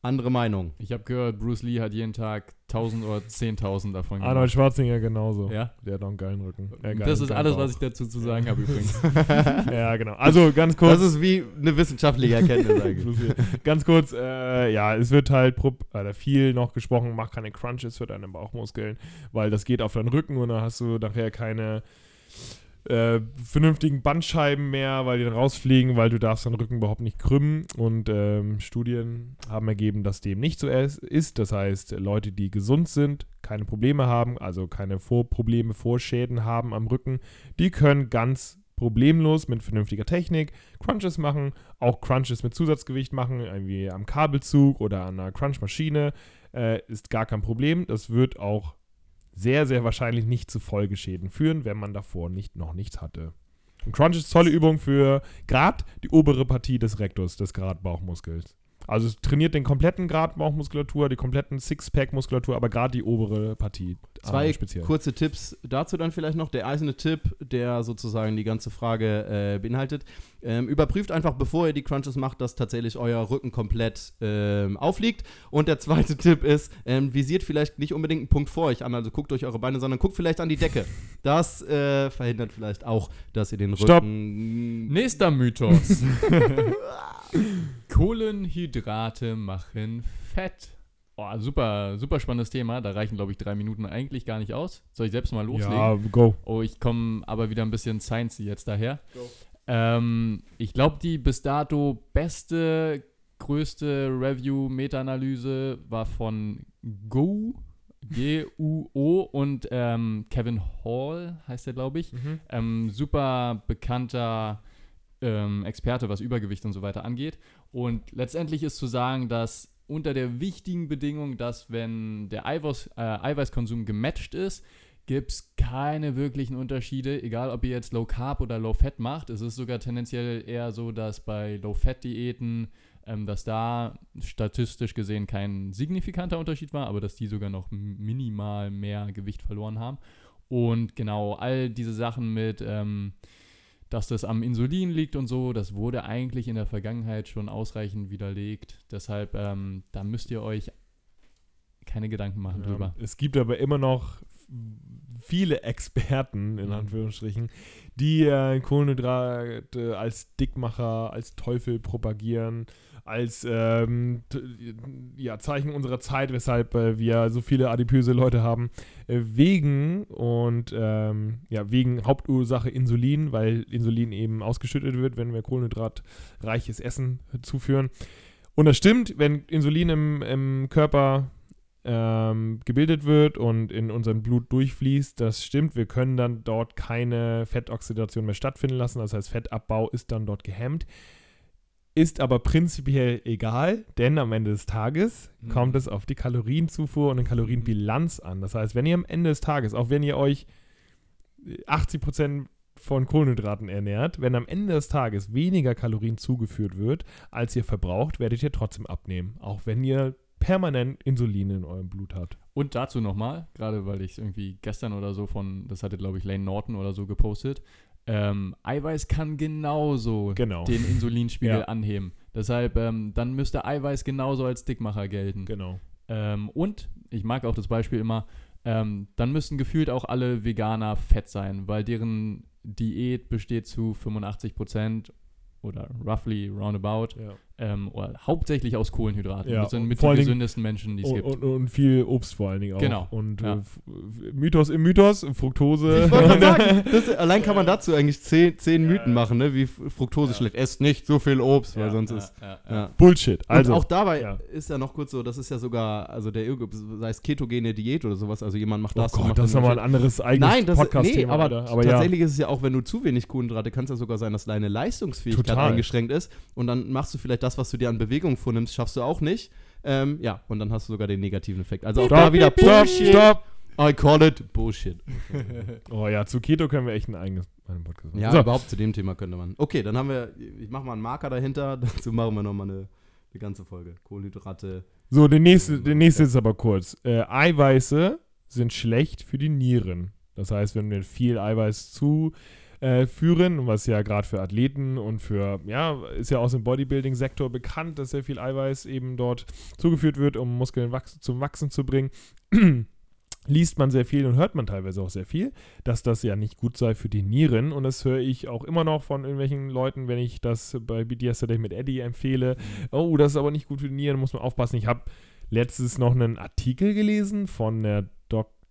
Andere Meinung. Ich habe gehört, Bruce Lee hat jeden Tag 1000 oder 10.000 davon Arnold Schwarzenegger genauso. Ja? Der hat auch einen geilen Rücken. Äh, geilen- Das ist alles, Bauch. was ich dazu zu sagen habe übrigens. [LAUGHS] Ja, genau. Also ganz kurz. Das ist wie eine wissenschaftliche Erkenntnis [LAUGHS] eigentlich. Ganz kurz, äh, ja, es wird halt oder viel noch gesprochen, mach keine Crunches für deine Bauchmuskeln, weil das geht auf deinen Rücken und dann hast du nachher keine äh, vernünftigen Bandscheiben mehr, weil die dann rausfliegen, weil du darfst deinen Rücken überhaupt nicht krümmen und ähm, Studien haben ergeben, dass dem nicht so ist. Das heißt, Leute, die gesund sind, keine Probleme haben, also keine Vorprobleme, Vorschäden haben am Rücken, die können ganz problemlos mit vernünftiger Technik Crunches machen, auch Crunches mit Zusatzgewicht machen, irgendwie am Kabelzug oder an einer Crunchmaschine, äh, ist gar kein Problem. Das wird auch sehr, sehr wahrscheinlich nicht zu Folgeschäden führen, wenn man davor nicht, noch nichts hatte. Und Crunch ist tolle Übung für gerade die obere Partie des Rektors, des Gradbauchmuskels. Also es trainiert den kompletten Gradbauchmuskulatur, die kompletten Sixpack-Muskulatur, aber gerade die obere Partie. Zwei äh, speziell. kurze Tipps dazu dann vielleicht noch. Der eiserne Tipp, der sozusagen die ganze Frage äh, beinhaltet. Ähm, überprüft einfach, bevor ihr die Crunches macht, dass tatsächlich euer Rücken komplett ähm, aufliegt. Und der zweite [LAUGHS] Tipp ist, ähm, visiert vielleicht nicht unbedingt einen Punkt vor euch an, also guckt euch eure Beine, sondern guckt vielleicht an die Decke. Das äh, verhindert vielleicht auch, dass ihr den Stopp. Rücken... Nächster Mythos. [LAUGHS] Kohlenhydrate machen Fett. Oh, super, super spannendes Thema. Da reichen, glaube ich, drei Minuten eigentlich gar nicht aus. Soll ich selbst mal loslegen? Ja, go. Oh, ich komme aber wieder ein bisschen Science jetzt daher. Ähm, ich glaube, die bis dato beste, größte Review-Meta-Analyse war von Go, G-U-O [LAUGHS] und ähm, Kevin Hall heißt er, glaube ich. Ähm, super bekannter ähm, Experte, was Übergewicht und so weiter angeht. Und letztendlich ist zu sagen, dass unter der wichtigen Bedingung, dass wenn der Eiweiß, äh, Eiweißkonsum gematcht ist, gibt es keine wirklichen Unterschiede, egal ob ihr jetzt Low Carb oder Low Fat macht. Es ist sogar tendenziell eher so, dass bei Low Fat Diäten, ähm, dass da statistisch gesehen kein signifikanter Unterschied war, aber dass die sogar noch minimal mehr Gewicht verloren haben. Und genau, all diese Sachen mit, ähm, dass das am Insulin liegt und so, das wurde eigentlich in der Vergangenheit schon ausreichend widerlegt. Deshalb, ähm, da müsst ihr euch keine Gedanken machen drüber. Es gibt aber immer noch viele Experten, in Mhm. Anführungsstrichen, die äh, Kohlenhydrate als Dickmacher, als Teufel propagieren, als ähm, ja, Zeichen unserer Zeit, weshalb äh, wir so viele adipöse Leute haben, äh, wegen und ähm, ja, wegen Hauptursache Insulin, weil Insulin eben ausgeschüttet wird, wenn wir kohlenhydratreiches Essen zuführen. Und das stimmt, wenn Insulin im, im Körper ähm, gebildet wird und in unserem Blut durchfließt, das stimmt. Wir können dann dort keine Fettoxidation mehr stattfinden lassen. Das heißt, Fettabbau ist dann dort gehemmt. Ist aber prinzipiell egal, denn am Ende des Tages Mhm. kommt es auf die Kalorienzufuhr und die Kalorienbilanz an. Das heißt, wenn ihr am Ende des Tages, auch wenn ihr euch 80% von Kohlenhydraten ernährt, wenn am Ende des Tages weniger Kalorien zugeführt wird, als ihr verbraucht, werdet ihr trotzdem abnehmen. Auch wenn ihr permanent Insulin in eurem Blut habt. Und dazu nochmal, gerade weil ich es irgendwie gestern oder so von, das hatte glaube ich Lane Norton oder so gepostet, ähm, Eiweiß kann genauso Genau. den Insulinspiegel [LAUGHS] Ja. anheben. Deshalb, ähm, dann müsste Eiweiß genauso als Dickmacher gelten. Genau. Ähm, und, ich mag auch das Beispiel immer, ähm, dann müssten gefühlt auch alle Veganer fett sein, weil deren Diät besteht zu 85% oder roughly roundabout Ja. Ähm, oder hauptsächlich aus Kohlenhydraten. Ja, das sind mit Dingen- gesündesten Menschen, die es Und, gibt. und, und viel Obst vor allen Dingen auch. Genau. Und Ja. äh, Mythos im Mythos, Fructose. Ich wollte sagen, [LAUGHS] das, allein kann man dazu eigentlich zehn, zehn Ja, Mythen machen, ne? wie Fructose Ja. schlecht. Esst nicht so viel Obst, weil sonst Ja, ist. ja, Ja. ja. Bullshit. Also, und auch dabei ja. ist ja noch kurz so, das ist ja sogar, also der sei es ketogene Diät oder sowas, also jemand macht oh das. und Gott, macht das ist nochmal ein anderes eigenes Nein, das nee, Podcast-Thema. aber, Alter. aber ja. tatsächlich ist es ja auch, wenn du zu wenig Kohlenhydrate, kann es ja sogar sein, dass deine Leistungsfähigkeit Total. eingeschränkt ist und dann machst du vielleicht das, was du dir an Bewegung vornimmst, schaffst du auch nicht. Ähm, ja, und dann hast du sogar den negativen Effekt. Also auch Stopp, da wieder Bullshit. stopp. I call it Bullshit. [LAUGHS] Oh ja, zu Keto können wir echt einen eigenen einen Podcast machen. Ja, So, überhaupt zu dem Thema könnte man. Okay, dann haben wir, ich mache mal einen Marker dahinter, [LAUGHS] dazu machen wir nochmal eine, eine ganze Folge. Kohlenhydrate. so der nächste, der nächste ist aber kurz. Äh, Eiweiße sind schlecht für die Nieren. Das heißt, wenn wir viel Eiweiß zuführen, was ja gerade für Athleten und für, ja, ist ja aus dem Bodybuilding-Sektor bekannt, dass sehr viel Eiweiß eben dort zugeführt wird, um Muskeln wachs zum Wachsen zu bringen. [CLEARS THROAT] liest man sehr viel und hört man teilweise auch sehr viel, dass das ja nicht gut sei für die Nieren. Und das höre ich auch immer noch von irgendwelchen Leuten, wenn ich das bei BD Yesterday mit Eddie empfehle. Oh, das ist aber nicht gut für die Nieren, muss man aufpassen. Ich habe letztens noch einen Artikel gelesen von der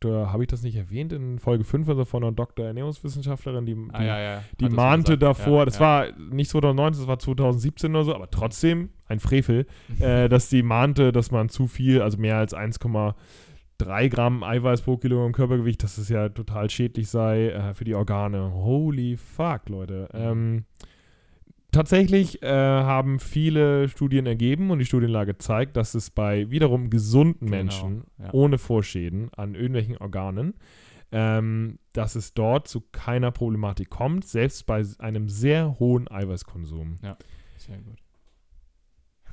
Doktor, habe ich das nicht erwähnt, in Folge 5, also von einer Doktor Ernährungswissenschaftlerin, die, die Ah, ja, ja. die mahnte gesagt. davor, Ja, das war nicht 2019, das war 2017 oder so, aber trotzdem ein Frevel, [LAUGHS] äh, dass die mahnte, dass man zu viel, also mehr als 1,3 Gramm Eiweiß pro Kilogramm Körpergewicht, dass es ja total schädlich sei äh, für die Organe. Holy fuck, Leute. Ähm, tatsächlich äh, haben viele Studien ergeben und die Studienlage zeigt, dass es bei wiederum gesunden Genau, Menschen ja. ohne Vorschäden an irgendwelchen Organen, ähm, dass es dort zu keiner Problematik kommt, selbst bei einem sehr hohen Eiweißkonsum. Sehr gut. [LAUGHS]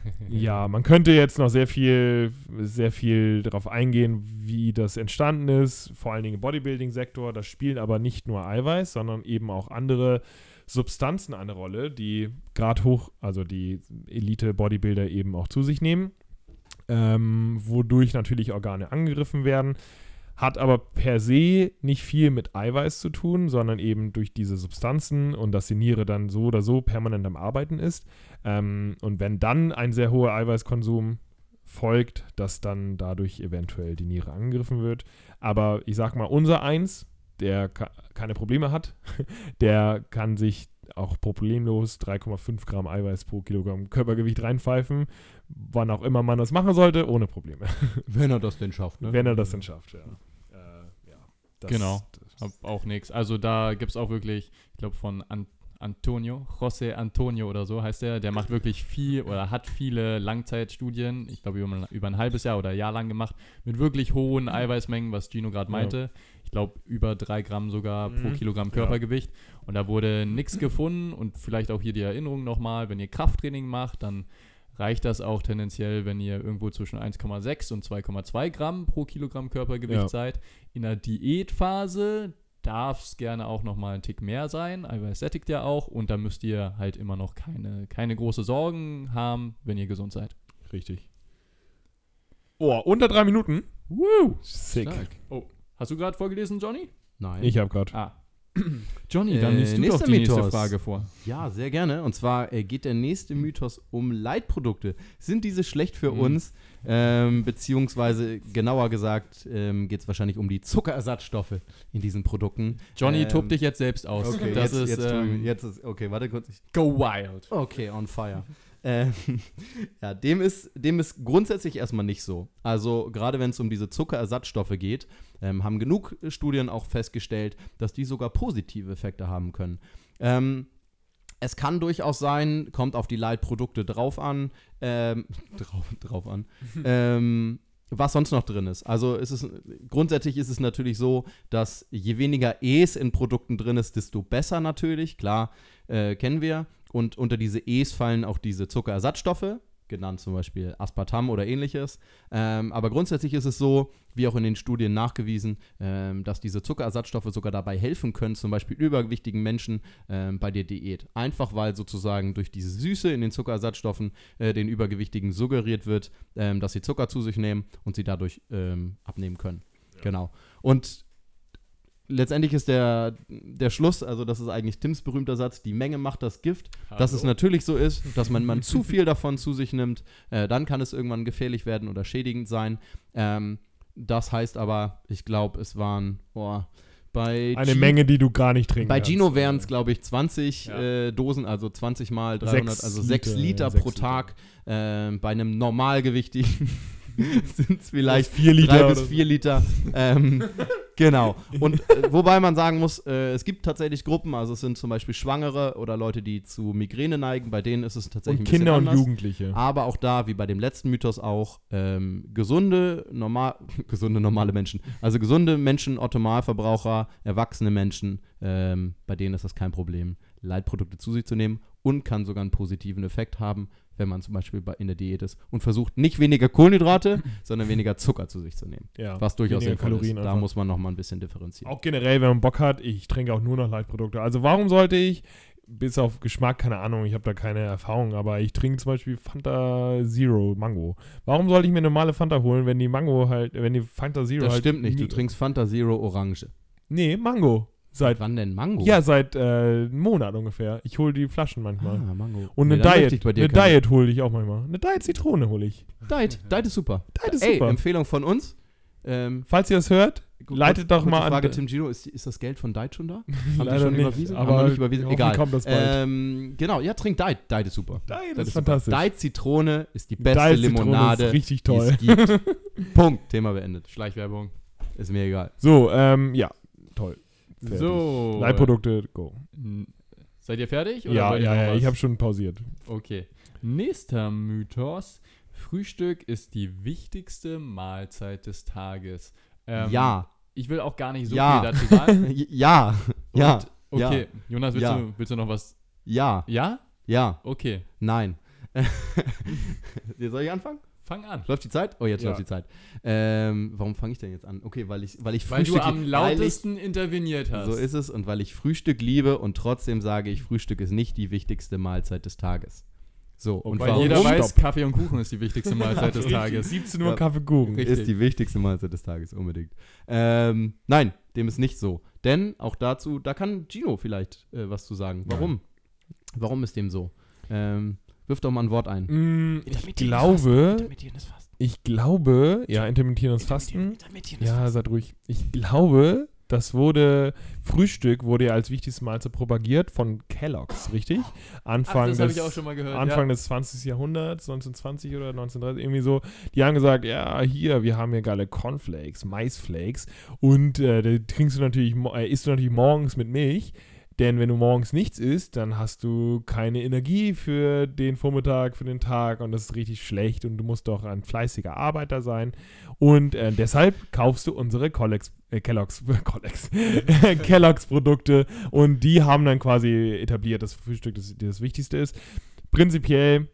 [LAUGHS] Ja, man könnte jetzt noch sehr viel, sehr viel darauf eingehen, wie das entstanden ist, vor allen Dingen im Bodybuilding-Sektor. Da spielen aber nicht nur Eiweiß, sondern eben auch andere Substanzen eine Rolle, die gerade hoch, also die Elite-Bodybuilder eben auch zu sich nehmen, ähm, wodurch natürlich Organe angegriffen werden. Hat aber per se nicht viel mit Eiweiß zu tun, sondern eben durch diese Substanzen und dass die Niere dann so oder so permanent am Arbeiten ist. Ähm, und wenn dann ein sehr hoher Eiweißkonsum folgt, dass dann dadurch eventuell die Niere angegriffen wird. Aber ich sag mal, unser Eins, der keine Probleme hat, [LAUGHS] der kann sich auch problemlos 3,5 Gramm Eiweiß pro Kilogramm Körpergewicht reinpfeifen, wann auch immer man das machen sollte, ohne Probleme. [LAUGHS] Wenn er das denn schafft, ne? Wenn er das denn schafft, ja. Äh, ja das, Genau. Das, Hab auch nichts. Also da gibt es auch wirklich, ich glaube von An Antonio, José Antonio oder so heißt der, der macht wirklich viel oder hat viele Langzeitstudien, ich glaube über, über ein halbes Jahr oder Jahr lang gemacht, mit wirklich hohen Eiweißmengen, was Gino gerade Ja. Ich glaube über drei Gramm sogar pro Mhm. Kilogramm Ja. Körpergewicht. Und da wurde nichts gefunden und vielleicht auch hier die Erinnerung nochmal, wenn ihr Krafttraining macht, dann reicht das auch tendenziell, wenn ihr irgendwo zwischen 1,6 und 2,2 Gramm pro Kilogramm Körpergewicht Ja. seid. In der Diätphase darf es gerne auch nochmal ein Tick mehr sein. Eiweiß sättigt ja auch und da müsst ihr halt immer noch keine, keine große Sorgen haben, wenn ihr gesund seid. richtig. Oh, unter drei Minuten? Woo! Sick. Stark. Oh, hast du gerade vorgelesen, Johnny? Nein. Ich habe gerade. Ah. [CLEARS THROAT] Johnny, dann Äh, liest du doch die nächste Mythos. Frage vor. Ja, sehr gerne. Und zwar äh, geht der nächste Mythos um Leitprodukte. Sind diese schlecht für Mhm. uns? Ähm, beziehungsweise genauer gesagt ähm, geht es wahrscheinlich um die Zuckerersatzstoffe in diesen Produkten. Johnny, Ähm, tob dich jetzt selbst aus. Okay, das jetzt, ist, jetzt, ähm, jetzt ist okay. Warte kurz. Ich, Go Wild. okay, on fire. Ähm, [LAUGHS] ja, dem ist, dem ist grundsätzlich erstmal nicht so. Also gerade wenn es um diese Zuckerersatzstoffe geht, ähm, haben genug Studien auch festgestellt, dass die sogar positive Effekte haben können. Ähm, es kann durchaus sein, kommt auf die Leitprodukte drauf an, ähm, [LAUGHS] drauf, drauf an, [LAUGHS] ähm, was sonst noch drin ist. Also ist es, grundsätzlich ist es natürlich so, dass je weniger E's in Produkten drin ist, desto besser natürlich, klar, äh, kennen wir. Und unter diese E's fallen auch diese Zuckerersatzstoffe, genannt zum Beispiel Aspartam oder ähnliches. Ähm, aber grundsätzlich ist es so, wie auch in den Studien nachgewiesen, ähm, dass diese Zuckerersatzstoffe sogar dabei helfen können, zum Beispiel übergewichtigen Menschen ähm, bei der Diät. Einfach weil sozusagen durch diese Süße in den Zuckerersatzstoffen äh, den Übergewichtigen suggeriert wird, ähm, dass sie Zucker zu sich nehmen und sie dadurch ähm, abnehmen können. Genau. Und letztendlich ist der, der Schluss, also das ist eigentlich Tims berühmter Satz, die Menge macht das Gift. Dass es natürlich so ist, dass man, man zu viel davon zu sich nimmt, äh, dann kann es irgendwann gefährlich werden oder schädigend sein. Ähm, das heißt aber, ich glaube, es waren boah, bei Eine Gi- Menge, die du gar nicht trinken Bei. Gino wären es, glaube ich, 20 Ja. äh, Dosen, also 20 mal 300, Sechs also 6 Liter, Liter, pro Liter. Tag. Ähm, bei einem normalgewichtigen [LAUGHS] [LAUGHS] sind es vielleicht vier Liter drei bis vier Liter. ähm, Genau. Und äh, wobei man sagen muss, äh, es gibt tatsächlich Gruppen, also es sind zum Beispiel Schwangere oder Leute, die zu Migräne neigen, bei denen ist es tatsächlich Und Kinder und. Jugendliche. Aber auch da, wie bei dem letzten Mythos auch, ähm, gesunde, normal, [LAUGHS] gesunde, normale Menschen. Also gesunde Menschen, Ottomalverbraucher, erwachsene Menschen, ähm, bei denen ist das kein Problem, Leitprodukte zu sich zu nehmen und kann sogar einen positiven Effekt haben, wenn man zum Beispiel bei, in der Diät ist und versucht, nicht weniger Kohlenhydrate, [LAUGHS] sondern weniger Zucker zu sich zu nehmen. Ja. Was durchaus sinnvoll Kalorien ist. Da einfach. muss man nochmal ein bisschen differenzieren. Auch generell, wenn man Bock hat, ich trinke auch nur noch Leitprodukte. Also warum sollte ich, bis auf Geschmack, keine Ahnung, ich habe da keine Erfahrung, aber ich trinke zum Beispiel Fanta Zero Mango. Warum sollte ich mir normale Fanta holen, wenn die Mango halt, wenn die Fanta Zero Das halt. stimmt nicht, du trinkst Fanta Zero Orange. Nee, Mango. Seit, Wann denn Mango? ja, seit äh, einem Monat ungefähr. Ich hole die Flaschen manchmal. ah, Mango. Und Nee, eine Diet, ich bei dir eine keine- Diet hole ich auch manchmal. Eine Diet Zitrone hole ich. Diet, Diet ist super. Diet ist Ey, super. Empfehlung von uns. Ähm, Falls ihr das hört, leitet kurz- doch mal an. Frage, Tim Gino, ist, ist das Geld von Diet schon da? [LAUGHS] Haben die Leider schon nicht, überwiesen? Aber nicht überwiesen? Egal. kommt das bald. Ähm, genau, ja, trink Diet. Diet ist super. Diet Das ist super. fantastisch. Diet Zitrone ist die beste Diet Limonade, ist richtig die toll. es gibt. [LAUGHS] Punkt. Thema beendet. Schleichwerbung. Ist mir egal. So, ähm, ja. Fertig. So. Leitprodukte, go. Seid ihr fertig? Ja, ja, ja, ich habe schon pausiert. Okay. Nächster Mythos. Frühstück ist die wichtigste Mahlzeit des Tages. Ähm, ja. Ich will auch gar nicht so Ja. viel dazu sagen. [LAUGHS] Ja. Ja. Und, okay, ja. Jonas, willst, Ja. Du, willst du noch was? Ja. Ja? Ja. Okay. Nein. [LAUGHS] Soll ich anfangen? Fang an. Läuft die Zeit? Oh, jetzt Ja. läuft die Zeit. Ähm, warum fange ich denn jetzt an? Okay, weil ich, weil ich Weil du Frühstück- am weil ich- lautesten interveniert hast. So ist es und weil ich Frühstück liebe und trotzdem sage ich, Frühstück ist nicht die wichtigste Mahlzeit des Tages. So, und Weil warum jeder weiß, Stopp. Kaffee und Kuchen ist die wichtigste [LAUGHS] Mahlzeit des Tages. 17 Uhr Ja. Kaffee Kuchen. Richtig. ist die wichtigste Mahlzeit des Tages, unbedingt. Ähm, nein, dem ist nicht so. Denn auch dazu, da kann Gino vielleicht äh, was zu sagen. Warum? Warum ist dem so? Ähm, wirf doch mal ein Wort ein. Mm, ich glaube, Intermittierendes Fasten. ich glaube, ja, intermittierendes Fasten. Ja, seid ruhig. Ich glaube, das wurde, Frühstück wurde ja als wichtigste Mahlzeit propagiert von Kellogg's, richtig? Ach, Anfang, das habe des, ich auch schon mal gehört. Anfang ja. des 20. Jahrhunderts, 1920 oder 1930, irgendwie so. Die haben gesagt, ja, hier, wir haben hier geile Cornflakes, Maisflakes und äh, da trinkst du natürlich, äh, isst du natürlich morgens mit Milch. Denn wenn du morgens nichts isst, dann hast du keine Energie für den Vormittag, für den Tag und das ist richtig schlecht und du musst doch ein fleißiger Arbeiter sein. Und äh, deshalb kaufst du unsere Collex, äh, Kellogg's, [LAUGHS] Collex, [LAUGHS] Kellogg's Produkte und die haben dann quasi etabliert, dass Frühstück das, das Wichtigste ist. Prinzipiell,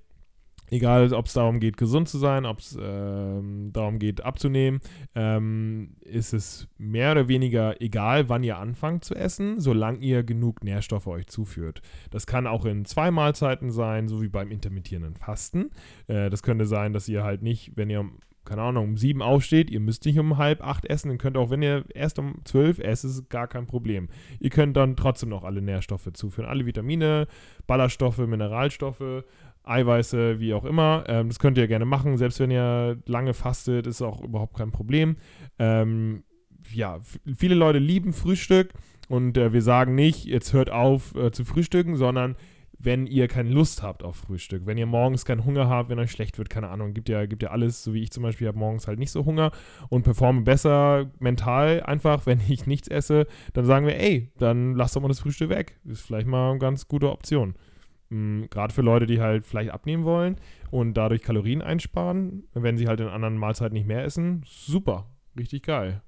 egal ob es darum geht, gesund zu sein, ob es ähm, darum geht, abzunehmen, ähm, ist es mehr oder weniger egal, wann ihr anfangt zu essen, solange ihr genug Nährstoffe euch zuführt. Das kann auch in zwei Mahlzeiten sein, so wie beim intermittierenden Fasten. Äh, das könnte sein, dass ihr halt nicht, wenn ihr keine Ahnung, um sieben aufsteht, ihr müsst nicht um halb acht essen, ihr könnt auch, wenn ihr erst um zwölf esst, ist gar kein Problem. Ihr könnt dann trotzdem noch alle Nährstoffe zuführen, alle Vitamine, Ballaststoffe, Mineralstoffe, Eiweiße, wie auch immer. Ähm, das könnt ihr gerne machen, selbst wenn ihr lange fastet, ist auch überhaupt kein Problem. Ähm, ja, viele Leute lieben Frühstück und äh, wir sagen nicht, jetzt hört auf äh, zu frühstücken, sondern wenn ihr keine Lust habt auf Frühstück, wenn ihr morgens keinen Hunger habt, wenn euch schlecht wird, keine Ahnung, gibt ja, gibt ja alles, so wie ich zum Beispiel habe morgens halt nicht so Hunger und performe besser mental einfach, [LAUGHS] wenn ich nichts esse, dann sagen wir, ey, dann lasst doch mal das Frühstück weg. Ist vielleicht mal eine ganz gute Option. Mhm, Gerade für Leute, die halt vielleicht abnehmen wollen und dadurch Kalorien einsparen, wenn sie halt in anderen Mahlzeiten nicht mehr essen, super, richtig geil.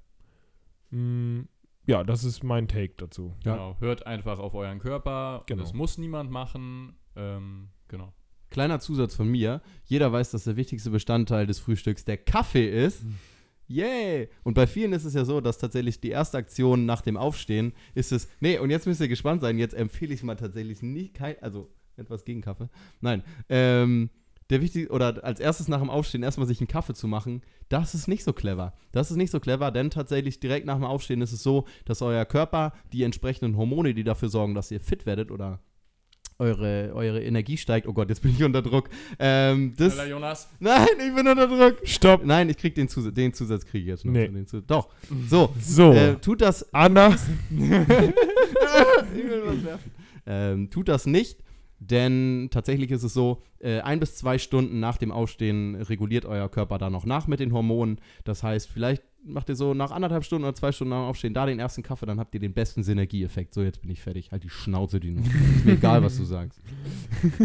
Mm, ja, das ist mein Take dazu. Genau. Hört einfach auf euren Körper. Genau. Das muss niemand machen. Ähm, genau. Kleiner Zusatz von mir. Jeder weiß, dass der wichtigste Bestandteil des Frühstücks der Kaffee ist. Yay! Und bei vielen ist es ja so, dass tatsächlich die erste Aktion nach dem Aufstehen ist es, nee, und jetzt müsst ihr gespannt sein, jetzt empfehle ich mal tatsächlich nicht, kein, also etwas gegen Kaffee. Nein, ähm, der wichtig, oder als erstes nach dem Aufstehen erstmal sich einen Kaffee zu machen, das ist nicht so clever. Das ist nicht so clever, denn tatsächlich direkt nach dem Aufstehen ist es so, dass euer Körper die entsprechenden Hormone, die dafür sorgen, dass ihr fit werdet oder eure, eure Energie steigt. Oh Gott, jetzt bin ich unter Druck. Ähm, das, Schneller, Jonas. nein, ich bin unter Druck. Stopp! Nein, ich krieg den Zusatz, den Zusatz kriege ich jetzt noch. Nee. Den Zu- Doch. So, So, äh, tut das Anna. [LAUGHS] ich will was werfen. Ähm, tut das nicht, denn tatsächlich ist es so, äh, ein bis zwei Stunden nach dem Aufstehen reguliert euer Körper da noch nach mit den Hormonen. Das heißt, vielleicht macht ihr so nach anderthalb Stunden oder zwei Stunden nach dem Aufstehen da den ersten Kaffee, dann habt ihr den besten Synergieeffekt. So, jetzt bin ich fertig. Halt die Schnauze, die Ist mir egal, was du sagst. [LAUGHS]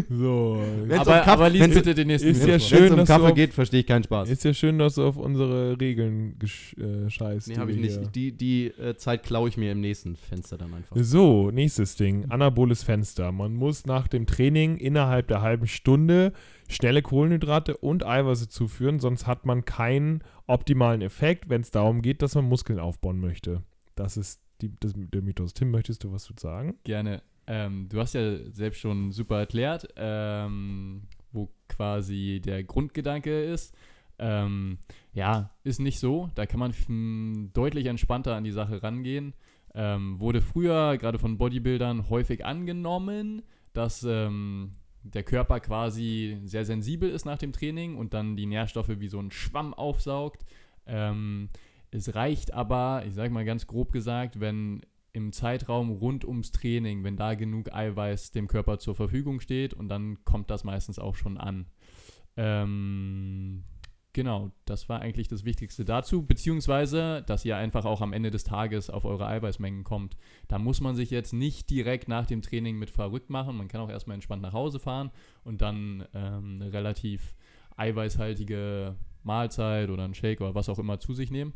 So. Wenn's aber, um Kaff- aber lies wenn's- bitte den nächsten ist ja schön, Wenn es um Kaffee auf- geht, verstehe ich keinen Spaß. Ist ja schön, dass du auf unsere Regeln äh, scheißt. Nee, die habe ich hier- nicht. Die, die äh, Zeit klaue ich mir im nächsten Fenster dann einfach. So, nächstes Ding. Anaboles Fenster. Man muss nach dem Training innerhalb der halben Stunde schnelle Kohlenhydrate und Eiweiße zuführen, sonst hat man keinen optimalen Effekt, wenn es darum geht, dass man Muskeln aufbauen möchte. Das ist die, das, der Mythos. Tim, möchtest du was zu sagen? Gerne. Ähm, du hast ja selbst schon super erklärt, ähm, wo quasi der Grundgedanke ist. Ähm, ja, ist nicht so. Da kann man deutlich entspannter an die Sache rangehen. Ähm, wurde früher, gerade von Bodybuildern, häufig angenommen, dass ähm, der Körper quasi sehr sensibel ist nach dem Training und dann die Nährstoffe wie so ein Schwamm aufsaugt. Ähm, es reicht aber, ich sage mal ganz grob gesagt, wenn im Zeitraum rund ums Training, wenn da genug Eiweiß dem Körper zur Verfügung steht und dann kommt das meistens auch schon an. Ähm, genau, das war eigentlich das Wichtigste dazu, beziehungsweise, dass ihr einfach auch am Ende des Tages auf eure Eiweißmengen kommt. Da muss man sich jetzt nicht direkt nach dem Training mit verrückt machen. Man kann auch erstmal entspannt nach Hause fahren und dann ähm, eine relativ eiweißhaltige Mahlzeit oder einen Shake oder was auch immer zu sich nehmen.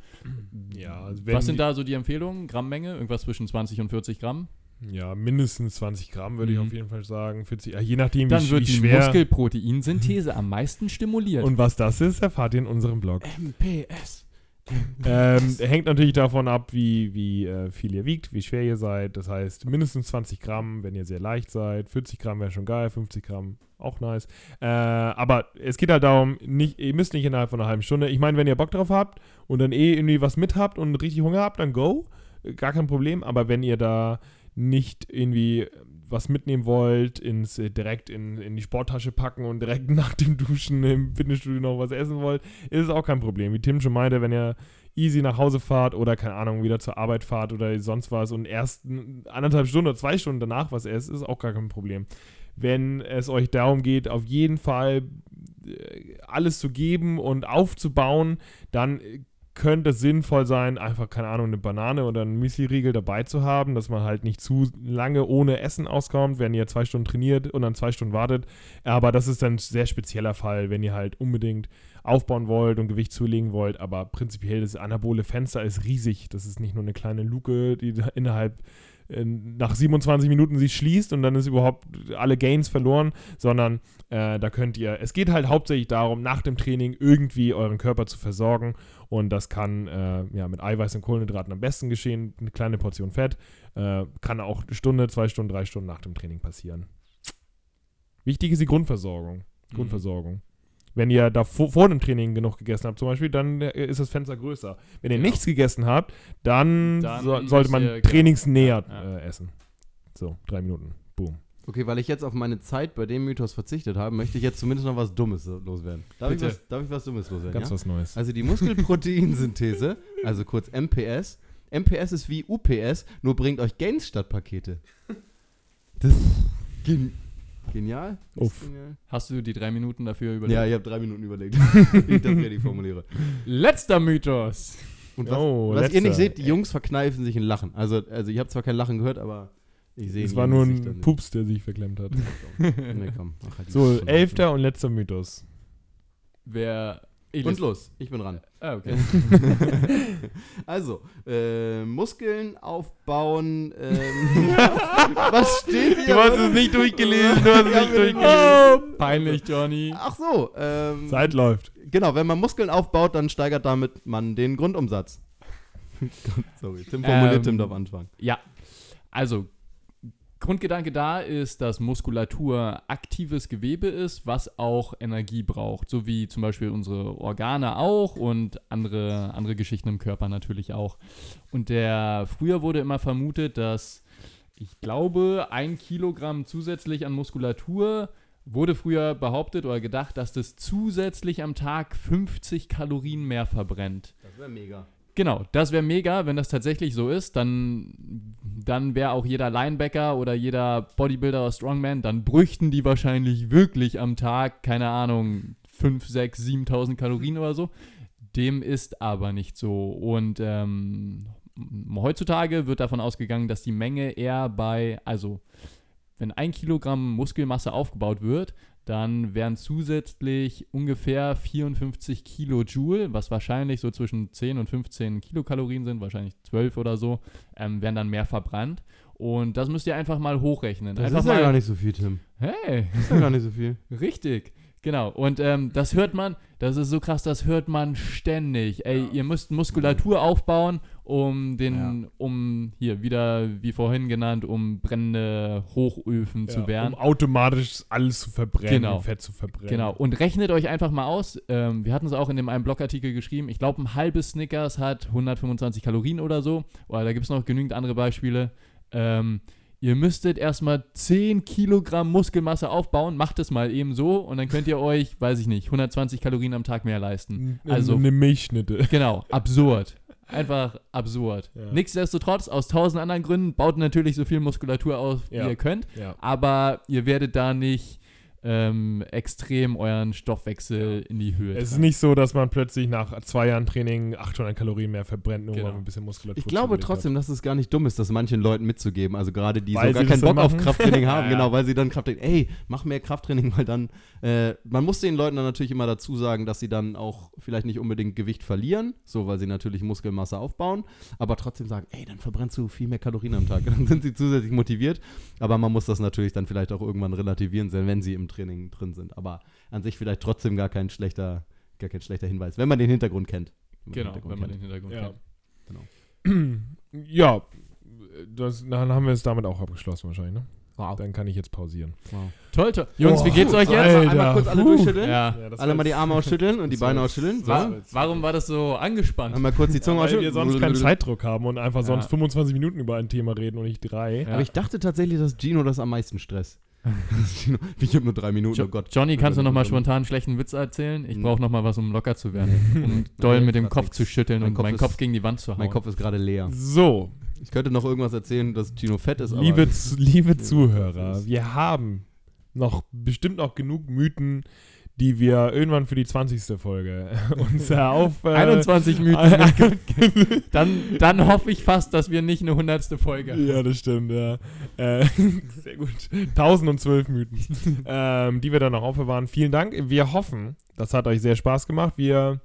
Ja, also was sind da so die Empfehlungen? Grammmenge? Irgendwas zwischen 20 und 40 Gramm? Ja, mindestens 20 Gramm würde ich Mhm. auf jeden Fall sagen. 40, ja, je nachdem, Dann wie, wird wie die schwer. Muskelproteinsynthese am meisten stimuliert. Und was das ist, erfahrt ihr in unserem Blog. MPS. ähm, hängt natürlich davon ab, wie, wie äh, viel ihr wiegt, wie schwer ihr seid. Das heißt, mindestens 20 Gramm, wenn ihr sehr leicht seid. 40 Gramm wäre schon geil, 50 Gramm auch nice. Äh, aber es geht halt darum, nicht, ihr müsst nicht innerhalb von einer halben Stunde. Ich meine, wenn ihr Bock drauf habt und dann eh irgendwie was mit habt und richtig Hunger habt, dann go. Äh, Gar kein Problem. Aber wenn ihr da nicht irgendwie was mitnehmen wollt, ins, äh, direkt in, in die Sporttasche packen und direkt [LAUGHS] nach dem Duschen im Fitnessstudio noch was essen wollt, ist es auch kein Problem. Wie Tim schon meinte, wenn ihr easy nach Hause fahrt oder keine Ahnung, wieder zur Arbeit fahrt oder sonst was und erst anderthalb Stunden oder zwei Stunden danach was esst, ist auch gar kein Problem. Wenn es euch darum geht, auf jeden Fall äh, alles zu geben und aufzubauen, dann äh, könnte es sinnvoll sein, einfach, keine Ahnung, eine Banane oder einen Müsli-Riegel dabei zu haben, dass man halt nicht zu lange ohne Essen auskommt, wenn ihr zwei Stunden trainiert und dann zwei Stunden wartet. Aber das ist dann ein sehr spezieller Fall, wenn ihr halt unbedingt aufbauen wollt und Gewicht zulegen wollt. Aber prinzipiell das anabole Fenster ist riesig. Das ist nicht nur eine kleine Luke, die innerhalb äh, nach 27 Minuten sich schließt und dann ist überhaupt alle Gains verloren, sondern äh, da könnt ihr, es geht halt hauptsächlich darum, nach dem Training irgendwie euren Körper zu versorgen und das kann äh, ja, mit Eiweiß und Kohlenhydraten am besten geschehen, eine kleine Portion Fett, äh, kann auch eine Stunde, zwei Stunden, drei Stunden nach dem Training passieren. Wichtig ist die Grundversorgung. Mhm. Grundversorgung. Wenn ihr da vor, vor dem Training genug gegessen habt, zum Beispiel, dann äh, ist das Fenster größer. Wenn ihr Genau. nichts gegessen habt, dann, Dann so, sollte man ihr- trainingsnäher genau. Ja, ja. Äh, essen. So, drei Minuten. Boom. Okay, weil ich jetzt auf meine Zeit bei dem Mythos verzichtet habe, möchte ich jetzt zumindest noch was Dummes loswerden. Darf, ich was, darf ich was Dummes loswerden? Ganz ja? was Neues. Also die Muskelproteinsynthese, [LAUGHS] also kurz MPS. MPS ist wie UPS, nur bringt euch Gains statt Pakete. Das ist gen genial. Uff. genial. Hast du die drei Minuten dafür überlegt? Ja, ich habe drei Minuten überlegt, [LAUGHS] wie ich das richtig formuliere. Letzter Mythos. Und was, Oh, was ihr nicht seht, die Jungs verkneifen sich in Lachen. Also, also ich habe zwar kein Lachen gehört, aber ich sehe Es war nur ein. Pups, der sich verklemmt hat. [LAUGHS] Nee, komm. [LAUGHS] Ach, halt So, elfter und letzter Mythos. Wer. Ich Und los, ich bin dran. Ah, okay. [LAUGHS] also, äh, Muskeln aufbauen. Ähm, was steht hier? Du hast es nicht durchgelesen, du hast es nicht durchgelesen. Oh, peinlich, Johnny. Ach so, ähm, Zeit läuft. genau, wenn man Muskeln aufbaut, dann steigert damit man den Grundumsatz. Sorry, Tim formuliert Ähm, Tim darf anfangen. Ja, also Grundgedanke da ist, dass Muskulatur aktives Gewebe ist, was auch Energie braucht, so wie zum Beispiel unsere Organe auch und andere, andere Geschichten im Körper natürlich auch. Und der früher wurde immer vermutet, dass ich glaube, ein Kilogramm zusätzlich an Muskulatur wurde früher behauptet oder gedacht, dass das zusätzlich am Tag 50 Kalorien mehr verbrennt. Das wäre mega. Genau, das wäre mega, wenn das tatsächlich so ist. Dann, dann wäre auch jeder Linebacker oder jeder Bodybuilder oder Strongman, dann bräuchten die wahrscheinlich wirklich am Tag, keine Ahnung, 5, 6, 7.000 Kalorien oder so. Dem ist aber nicht so. Und ähm, heutzutage wird davon ausgegangen, dass die Menge eher bei, also wenn ein Kilogramm Muskelmasse aufgebaut wird, dann wären zusätzlich ungefähr 54 Kilojoule, was wahrscheinlich so zwischen 10 und 15 Kilokalorien sind, wahrscheinlich 12 oder so, ähm, werden dann mehr verbrannt. Und das müsst ihr einfach mal hochrechnen. Das einfach ist ja gar nicht so viel, Tim. Hey, Das ist ja gar nicht so viel. [LAUGHS] Richtig, genau. Und ähm, das hört man, das ist so krass, das hört man ständig. Ey, ihr müsst Muskulatur aufbauen, um den, um hier wieder, wie vorhin genannt, um brennende Hochöfen Ja, zu wehren. Um automatisch alles zu verbrennen, Genau. Fett zu verbrennen. Genau, und rechnet euch einfach mal aus. Ähm, wir hatten es auch in dem einen Blogartikel geschrieben. Ich glaube, ein halbes Snickers hat 125 Kalorien oder so. Oder da gibt es noch genügend andere Beispiele. Ähm, ihr müsstet erstmal 10 Kilogramm Muskelmasse aufbauen. Macht es mal eben so und dann könnt ihr euch, weiß ich nicht, 120 Kalorien am Tag mehr leisten. Also- eine Milchschnitte. [LAUGHS] Genau, absurd. Einfach absurd. Ja. Nichtsdestotrotz, aus tausend anderen Gründen, baut natürlich so viel Muskulatur auf, Ja. wie ihr könnt Ja. aber ihr werdet da nicht ähm, extrem euren Stoffwechsel in die Höhe Es ist nicht so, dass man plötzlich nach zwei Jahren Training 800 Kalorien mehr verbrennt, nur Genau. weil man ein bisschen Muskulatur Ich glaube trotzdem, dass es gar nicht dumm ist, das manchen Leuten mitzugeben. Also gerade die Weil so gar keinen Bock auf? Krafttraining [LAUGHS] haben, ja. genau, weil sie dann Krafttraining, ey, mach mehr Krafttraining, [LAUGHS] weil dann, äh, man muss den Leuten dann natürlich immer dazu sagen, dass sie dann auch vielleicht nicht unbedingt Gewicht verlieren, so weil sie natürlich Muskelmasse aufbauen, aber trotzdem sagen, ey, dann verbrennst du viel mehr Kalorien am Tag. [LAUGHS] Dann sind sie zusätzlich motiviert, aber man muss das natürlich dann vielleicht auch irgendwann relativieren, wenn sie im Training drin sind. Aber an sich vielleicht trotzdem gar kein schlechter, gar kein schlechter Hinweis, wenn man den Hintergrund kennt. Wenn Genau, Hintergrund wenn man kennt. den Hintergrund Ja. kennt. [CLEARS THROAT] Ja, das, dann haben wir es damit auch abgeschlossen wahrscheinlich, ne? Wow. Dann kann ich jetzt pausieren. wow. Toll, toll. Jungs, wie geht's euch jetzt? Alter, Einmal kurz alle puh. durchschütteln. Ja. das Alle mal die Arme ausschütteln und die Beine ausschütteln. So. Wa warum war das so angespannt? Einmal kurz die Zunge Ja, weil wir ausschütteln. sonst keinen Zeitdruck haben und einfach sonst Ja. 25 Minuten über ein Thema reden und nicht drei. Ja. Aber ich dachte tatsächlich, dass Gino das am meisten stresst. [LAUGHS] Ich habe nur drei Minuten, Jo oh Gott. Johnny, kannst du noch mal Überlegen. spontan einen schlechten Witz erzählen? Ich Mhm. brauche noch mal was, um locker zu werden. [LAUGHS] Um doll mit dem Kopf zu schütteln Mein und Kopf meinen ist- Kopf gegen die Wand zu hauen. Mein Kopf ist gerade leer. So, Ich könnte noch irgendwas erzählen, dass Gino fett ist, aber liebe, liebe [LAUGHS] Zuhörer, wir haben noch bestimmt noch genug Mythen, die wir irgendwann für die 20. Folge [LAUGHS] uns auf... Äh, 21 [LAUGHS] Minuten. dann, dann hoffe ich fast, dass wir nicht eine hundertste Folge haben. Ja, das stimmt, ja. Äh, [LAUGHS] sehr gut. 1012 Mythen, ähm, die wir dann noch aufbewahren. Vielen Dank. Wir hoffen, das hat euch sehr Spaß gemacht. Wir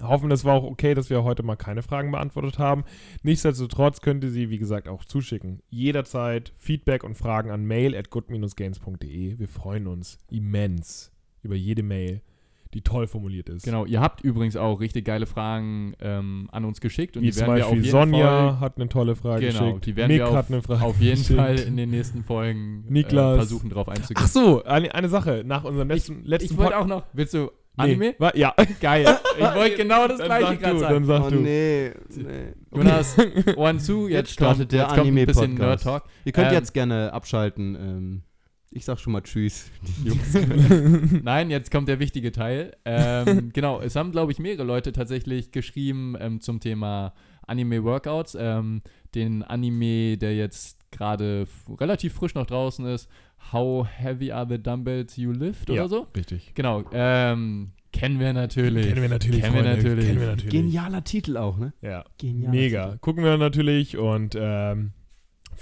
hoffen, es war auch okay, dass wir heute mal keine Fragen beantwortet haben. Nichtsdestotrotz könnt ihr sie, wie gesagt, auch zuschicken. Jederzeit Feedback und Fragen an mail at good-games.de. Wir freuen uns immens über jede Mail, die toll formuliert ist. Genau, ihr habt übrigens auch richtig geile Fragen ähm, an uns geschickt und Wie die zum werden wir auf Beispiel jeden Sonja Fall hat eine tolle Frage Genau, geschickt. die werden Nick wir auf- hat eine Frage auf jeden geschickt. Fall in den nächsten Folgen Niklas. Äh, versuchen drauf einzugehen. Ach so, eine, eine Sache. Nach unserem letzten, letzten ich wollte auch noch. Willst du Nee, Anime? wa- ja. [LAUGHS] Geil. Ich [LAUGHS] wollte genau das Dann gleiche gerade sagen. dann sag oh du. nee, [LAUGHS] nee. Jonas, Ohren zu, jetzt, Jetzt startet kommt, der Anime-Podcast. Ihr könnt Ähm, jetzt gerne abschalten. Ähm, ich sag schon mal Tschüss. [LAUGHS] [LAUGHS] Nein, jetzt kommt der wichtige Teil. Ähm, [LAUGHS] genau, es haben, glaube ich, mehrere Leute tatsächlich geschrieben ähm, zum Thema Anime-Workouts. Ähm, den Anime, der jetzt gerade relativ frisch noch draußen ist, How Heavy Are the Dumbbells You Lift Ja. oder so. Richtig. Genau, ähm, kennen wir natürlich. Kennen wir natürlich. Kennen wir natürlich. Kennen wir natürlich. Genialer Titel auch, ne? Ja. Genialer Mega. Titel. Gucken wir natürlich und ähm,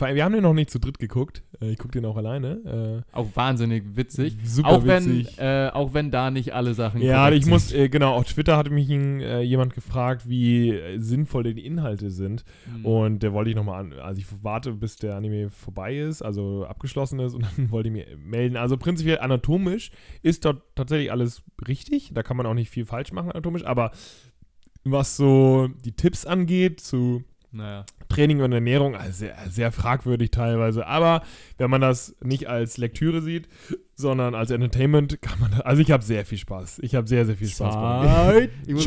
vor allem, wir haben den noch nicht zu dritt geguckt. Äh, ich gucke den auch alleine. Auch wahnsinnig Äh, witzig. super auch, wenn, witzig. äh, auch wenn da nicht alle Sachen ja, ich muss, äh, genau, auf Twitter hatte mich äh, jemand gefragt, wie äh, sinnvoll denn die Inhalte sind. Mhm. Und der wollte ich nochmal an. Also ich warte, bis der Anime vorbei ist, also abgeschlossen ist, und [LAUGHS] dann wollte ich mir melden. Also prinzipiell anatomisch ist dort tatsächlich alles richtig. Da kann man auch nicht viel falsch machen anatomisch, aber was so die Tipps angeht zu Naja. Training und Ernährung, also sehr, sehr fragwürdig teilweise. Aber wenn man das nicht als Lektüre sieht, sondern als Entertainment, kann man. Also ich habe sehr viel Spaß. Ich habe sehr, sehr viel Spaß. Zeit. Ich muss,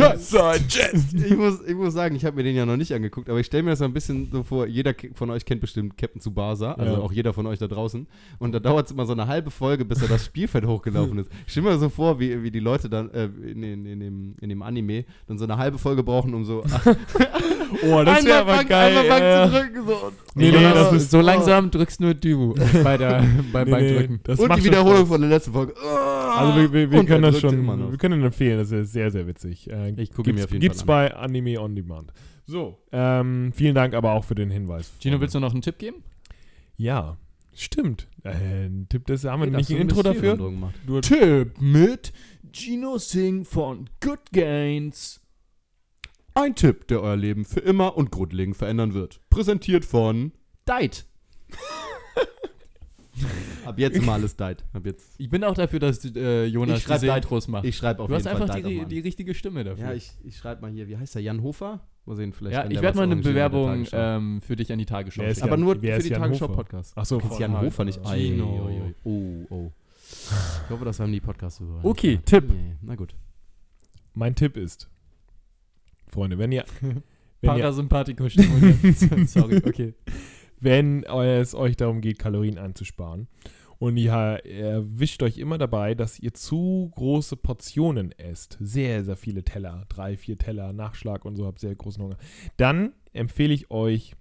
ich muss, ich muss sagen, ich habe mir den ja noch nicht angeguckt, aber ich stelle mir das so ein bisschen so vor, jeder von euch kennt bestimmt Captain Tsubasa, also Ja. auch jeder von euch da draußen. Und da dauert es immer so eine halbe Folge, bis er das Spielfeld hochgelaufen ist. Ich stelle mir so vor, wie, wie die Leute dann äh, in, in, in, dem, in dem Anime dann so eine halbe Folge brauchen, um so [LAUGHS] Oh, das wäre aber Bank- geil. einmal Bank ja. zu drücken. So. Nee, nee, das ist- so langsam drückst nur du bei der, bei, Nee, beim nee, Drücken. das und macht die schon Wiederholung von der letzten Folge. Also wir, wir, wir können das schon, wir können ihn empfehlen, das ist sehr, sehr witzig. Äh, Ich gucke mir gibt's, auf jeden gibt's Fall bei Anime On Demand. So, ähm, vielen Dank aber auch für den Hinweis. Gino, willst du noch einen Tipp geben? Ja, stimmt. Äh, ein Tipp, das haben wir Hey, nicht ein Intro dafür. Tipp mit Gino Singh von Good Gains. Ein Tipp, der euer Leben für immer und grundlegend verändern wird. Präsentiert von Deit. [LAUGHS] [LAUGHS] Ab jetzt immer alles Deit. Ab jetzt. Ich bin auch dafür, dass äh, Jonas diese da- Intros macht. Ich schreibe auf du hast jeden Fall einfach die, auch mal die an. richtige Stimme dafür. Ja, ich, ich schreibe mal hier, wie heißt der? Jan Hofer? Mal sehen, vielleicht. Ja, ich werde mal eine Bewerbung ähm, für dich an die Tagesschau schicken. Aber nur für die Jan Tagesschau Hofer? Podcast. Ach so, Jetzt von Jan halt, Hofer nicht. Ei, Gino. oi, oi. Oh, oh. Ich hoffe, das haben die Podcasts so. Okay, Tipp. Nee, na gut. Mein Tipp ist, Freunde, wenn ihr, [LAUGHS] wenn ihr, Parasympathikus stimulieren. [LAUGHS] Sorry, okay. Wenn es euch darum geht, Kalorien einzusparen und ihr erwischt euch immer dabei, dass ihr zu große Portionen esst, sehr, sehr viele Teller, drei, vier Teller, Nachschlag und so, habt sehr großen Hunger, dann empfehle ich euch,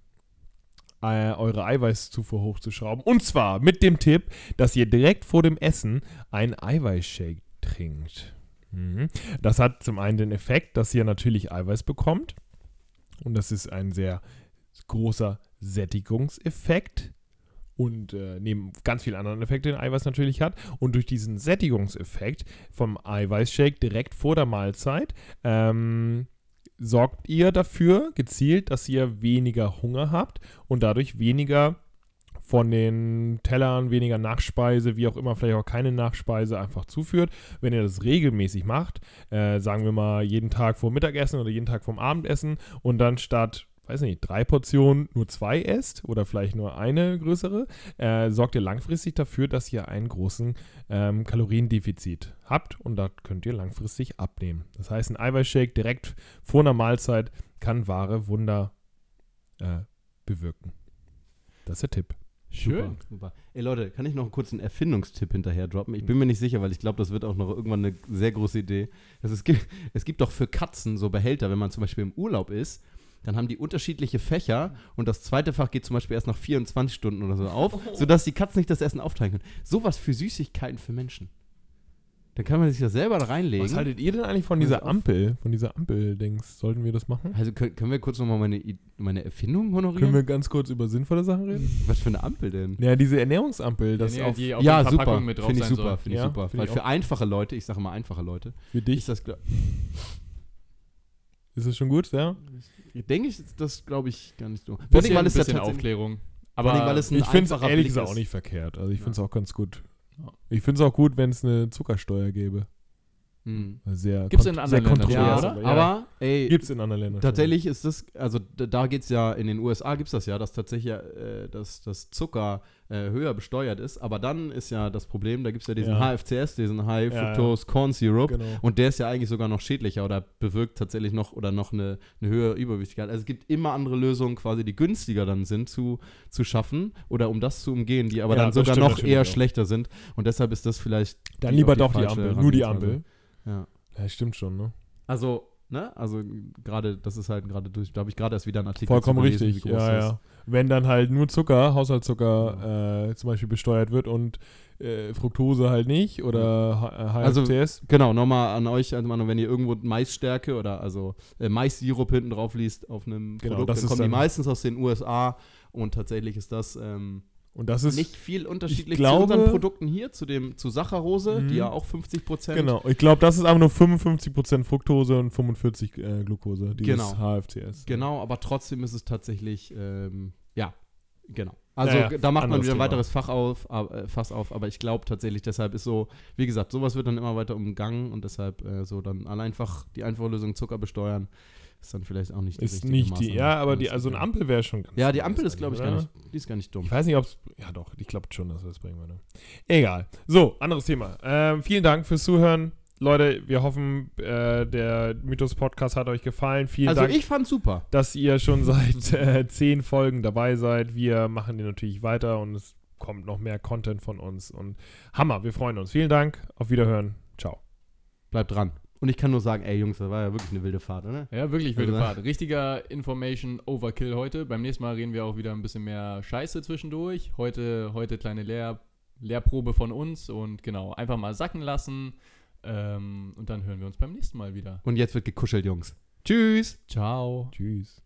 äh, eure Eiweißzufuhr hochzuschrauben. Und zwar mit dem Tipp, dass ihr direkt vor dem Essen einen Eiweißshake trinkt. Mhm. Das hat zum einen den Effekt, dass ihr natürlich Eiweiß bekommt. Und das ist ein sehr großer Sättigungseffekt. Und äh, neben ganz vielen anderen Effekten, den Eiweiß natürlich hat. Und durch diesen Sättigungseffekt vom Eiweißshake direkt vor der Mahlzeit ähm, sorgt ihr dafür gezielt, dass ihr weniger Hunger habt und dadurch weniger von den Tellern, weniger Nachspeise, wie auch immer, vielleicht auch keine Nachspeise einfach zuführt. Wenn ihr das regelmäßig macht, äh, sagen wir mal jeden Tag vor Mittagessen oder jeden Tag vorm Abendessen und dann statt, weiß nicht, drei Portionen nur zwei esst oder vielleicht nur eine größere, äh, sorgt ihr langfristig dafür, dass ihr einen großen ähm, Kaloriendefizit habt und da könnt ihr langfristig abnehmen. Das heißt, ein Eiweißshake direkt vor einer Mahlzeit kann wahre Wunder äh, bewirken. Das ist der Tipp. Schön. Super, super. Ey Leute, kann ich noch einen kurzen Erfindungstipp hinterher droppen? Ich bin mir nicht sicher, weil ich glaube, das wird auch noch irgendwann eine sehr große Idee. Also es, gibt, es gibt doch für Katzen so Behälter, wenn man zum Beispiel im Urlaub ist, dann haben die unterschiedliche Fächer und das zweite Fach geht zum Beispiel erst nach 24 Stunden oder so auf, sodass die Katzen nicht das Essen aufteilen können. Sowas für Süßigkeiten für Menschen. Dann kann man sich das selber da reinlegen. Was haltet ihr denn eigentlich von dieser. Ampel, von dieser Ampel-Dings? Sollten wir das machen? also können, können wir kurz nochmal meine, meine Erfindung honorieren? Können wir ganz kurz über sinnvolle Sachen reden? Was für eine Ampel denn? Ja, diese Ernährungsampel, das Ja, auf, die auf ja, der super. Verpackung mit drauf Finde ich super, finde ich Ja, super. finde Weil ich für einfache Leute, ich sage mal einfache Leute, für dich. ist das, Ist das schon gut, ja? Denke ich, das glaube ich gar nicht so. Vor allem, weil es ja bisschen tatsächlich- Aufklärung. vor allem, Aber weil es ein Ich finde es ehrlich gesagt auch nicht verkehrt. Also ich Ja. finde es auch ganz gut. Ja. Ich finde es auch gut, wenn es eine Zuckersteuer gäbe. Hm. Sehr Gibt's in anderen sehr Ländern Ja, oder? aber ey, Gibt es in anderen Ländern tatsächlich ist das, also da, da geht es ja, in den USA gibt es das ja, dass tatsächlich äh, dass das Zucker äh, höher besteuert ist, aber dann ist ja das Problem, da gibt es ja diesen Ja. HFCS, diesen High Ja, Fructose Corn. Syrup Genau. und der ist ja eigentlich sogar noch schädlicher oder bewirkt tatsächlich noch oder noch eine, eine höhere Überwichtigkeit. Also es gibt immer andere Lösungen quasi, die günstiger dann sind zu, zu schaffen oder um das zu umgehen, die aber Ja, dann sogar stimmt noch eher auch. schlechter sind und deshalb ist das vielleicht Dann lieber doch die Ampel. Nur die. Ampel. Ja. Ja, stimmt schon, ne? Also, ne, also gerade, das ist halt gerade durch, da habe ich gerade erst wieder einen Artikel Vollkommen gelesen, richtig. wie groß Ja, ja. Wenn dann halt nur Zucker, Haushaltszucker äh, zum Beispiel besteuert wird und äh, Fructose halt nicht oder H- äh, Also, HFCS. Genau, nochmal an euch, also wenn ihr irgendwo Maisstärke oder also äh, Mais-Sirup hinten drauf liest auf einem Genau, Produkt, das dann ist kommen die dann- meistens aus den USA und tatsächlich ist das ähm, und das ist nicht viel unterschiedlich glaube- zu unseren Produkten hier, zu dem zu Saccharose, Mhm. die ja auch 50 Prozent. Genau, ich glaube, das ist aber nur 55% Fructose und 45 äh, Glucose, dieses Genau. HFCS. Genau, aber trotzdem ist es tatsächlich, ähm, ja, genau. Also Ja, ja, da macht man wieder ein Thema. weiteres Fach auf, äh, Fass auf, aber ich glaube tatsächlich, deshalb ist so, wie gesagt, sowas wird dann immer weiter umgangen und deshalb äh, so dann alle einfach die einfache Lösung Zucker besteuern, ist dann vielleicht auch nicht die Ist nicht die, ja, aber die, also eine Ampel wäre schon ganz Ja, die Ampel ist, glaube ich, gar nicht, die ist gar nicht dumm. Ich weiß nicht, ob es. Ja, doch, ich glaube schon, dass wir das bringen würde. Egal. So, anderes Thema. Ähm, vielen Dank fürs Zuhören. Leute, wir hoffen, äh, der Mythos-Podcast hat euch gefallen. Vielen Also Dank, ich fand super. dass ihr schon [LAUGHS] seit äh, zehn Folgen dabei seid. Wir machen den natürlich weiter und es kommt noch mehr Content von uns. Und Hammer, wir freuen uns. Vielen Dank. Auf Wiederhören. Ciao. Bleibt dran. Und ich kann nur sagen, ey Jungs, das war ja wirklich eine wilde Fahrt, oder? Ja, wirklich wilde Also- Fahrt. Richtiger Information Overkill heute. Beim nächsten Mal reden wir auch wieder ein bisschen mehr Scheiße zwischendurch. Heute, heute kleine Lehr Lehrprobe von uns und genau, einfach mal sacken lassen. Ähm, und dann hören wir uns beim nächsten Mal wieder. Und jetzt wird gekuschelt, Jungs. Tschüss. Ciao. Tschüss.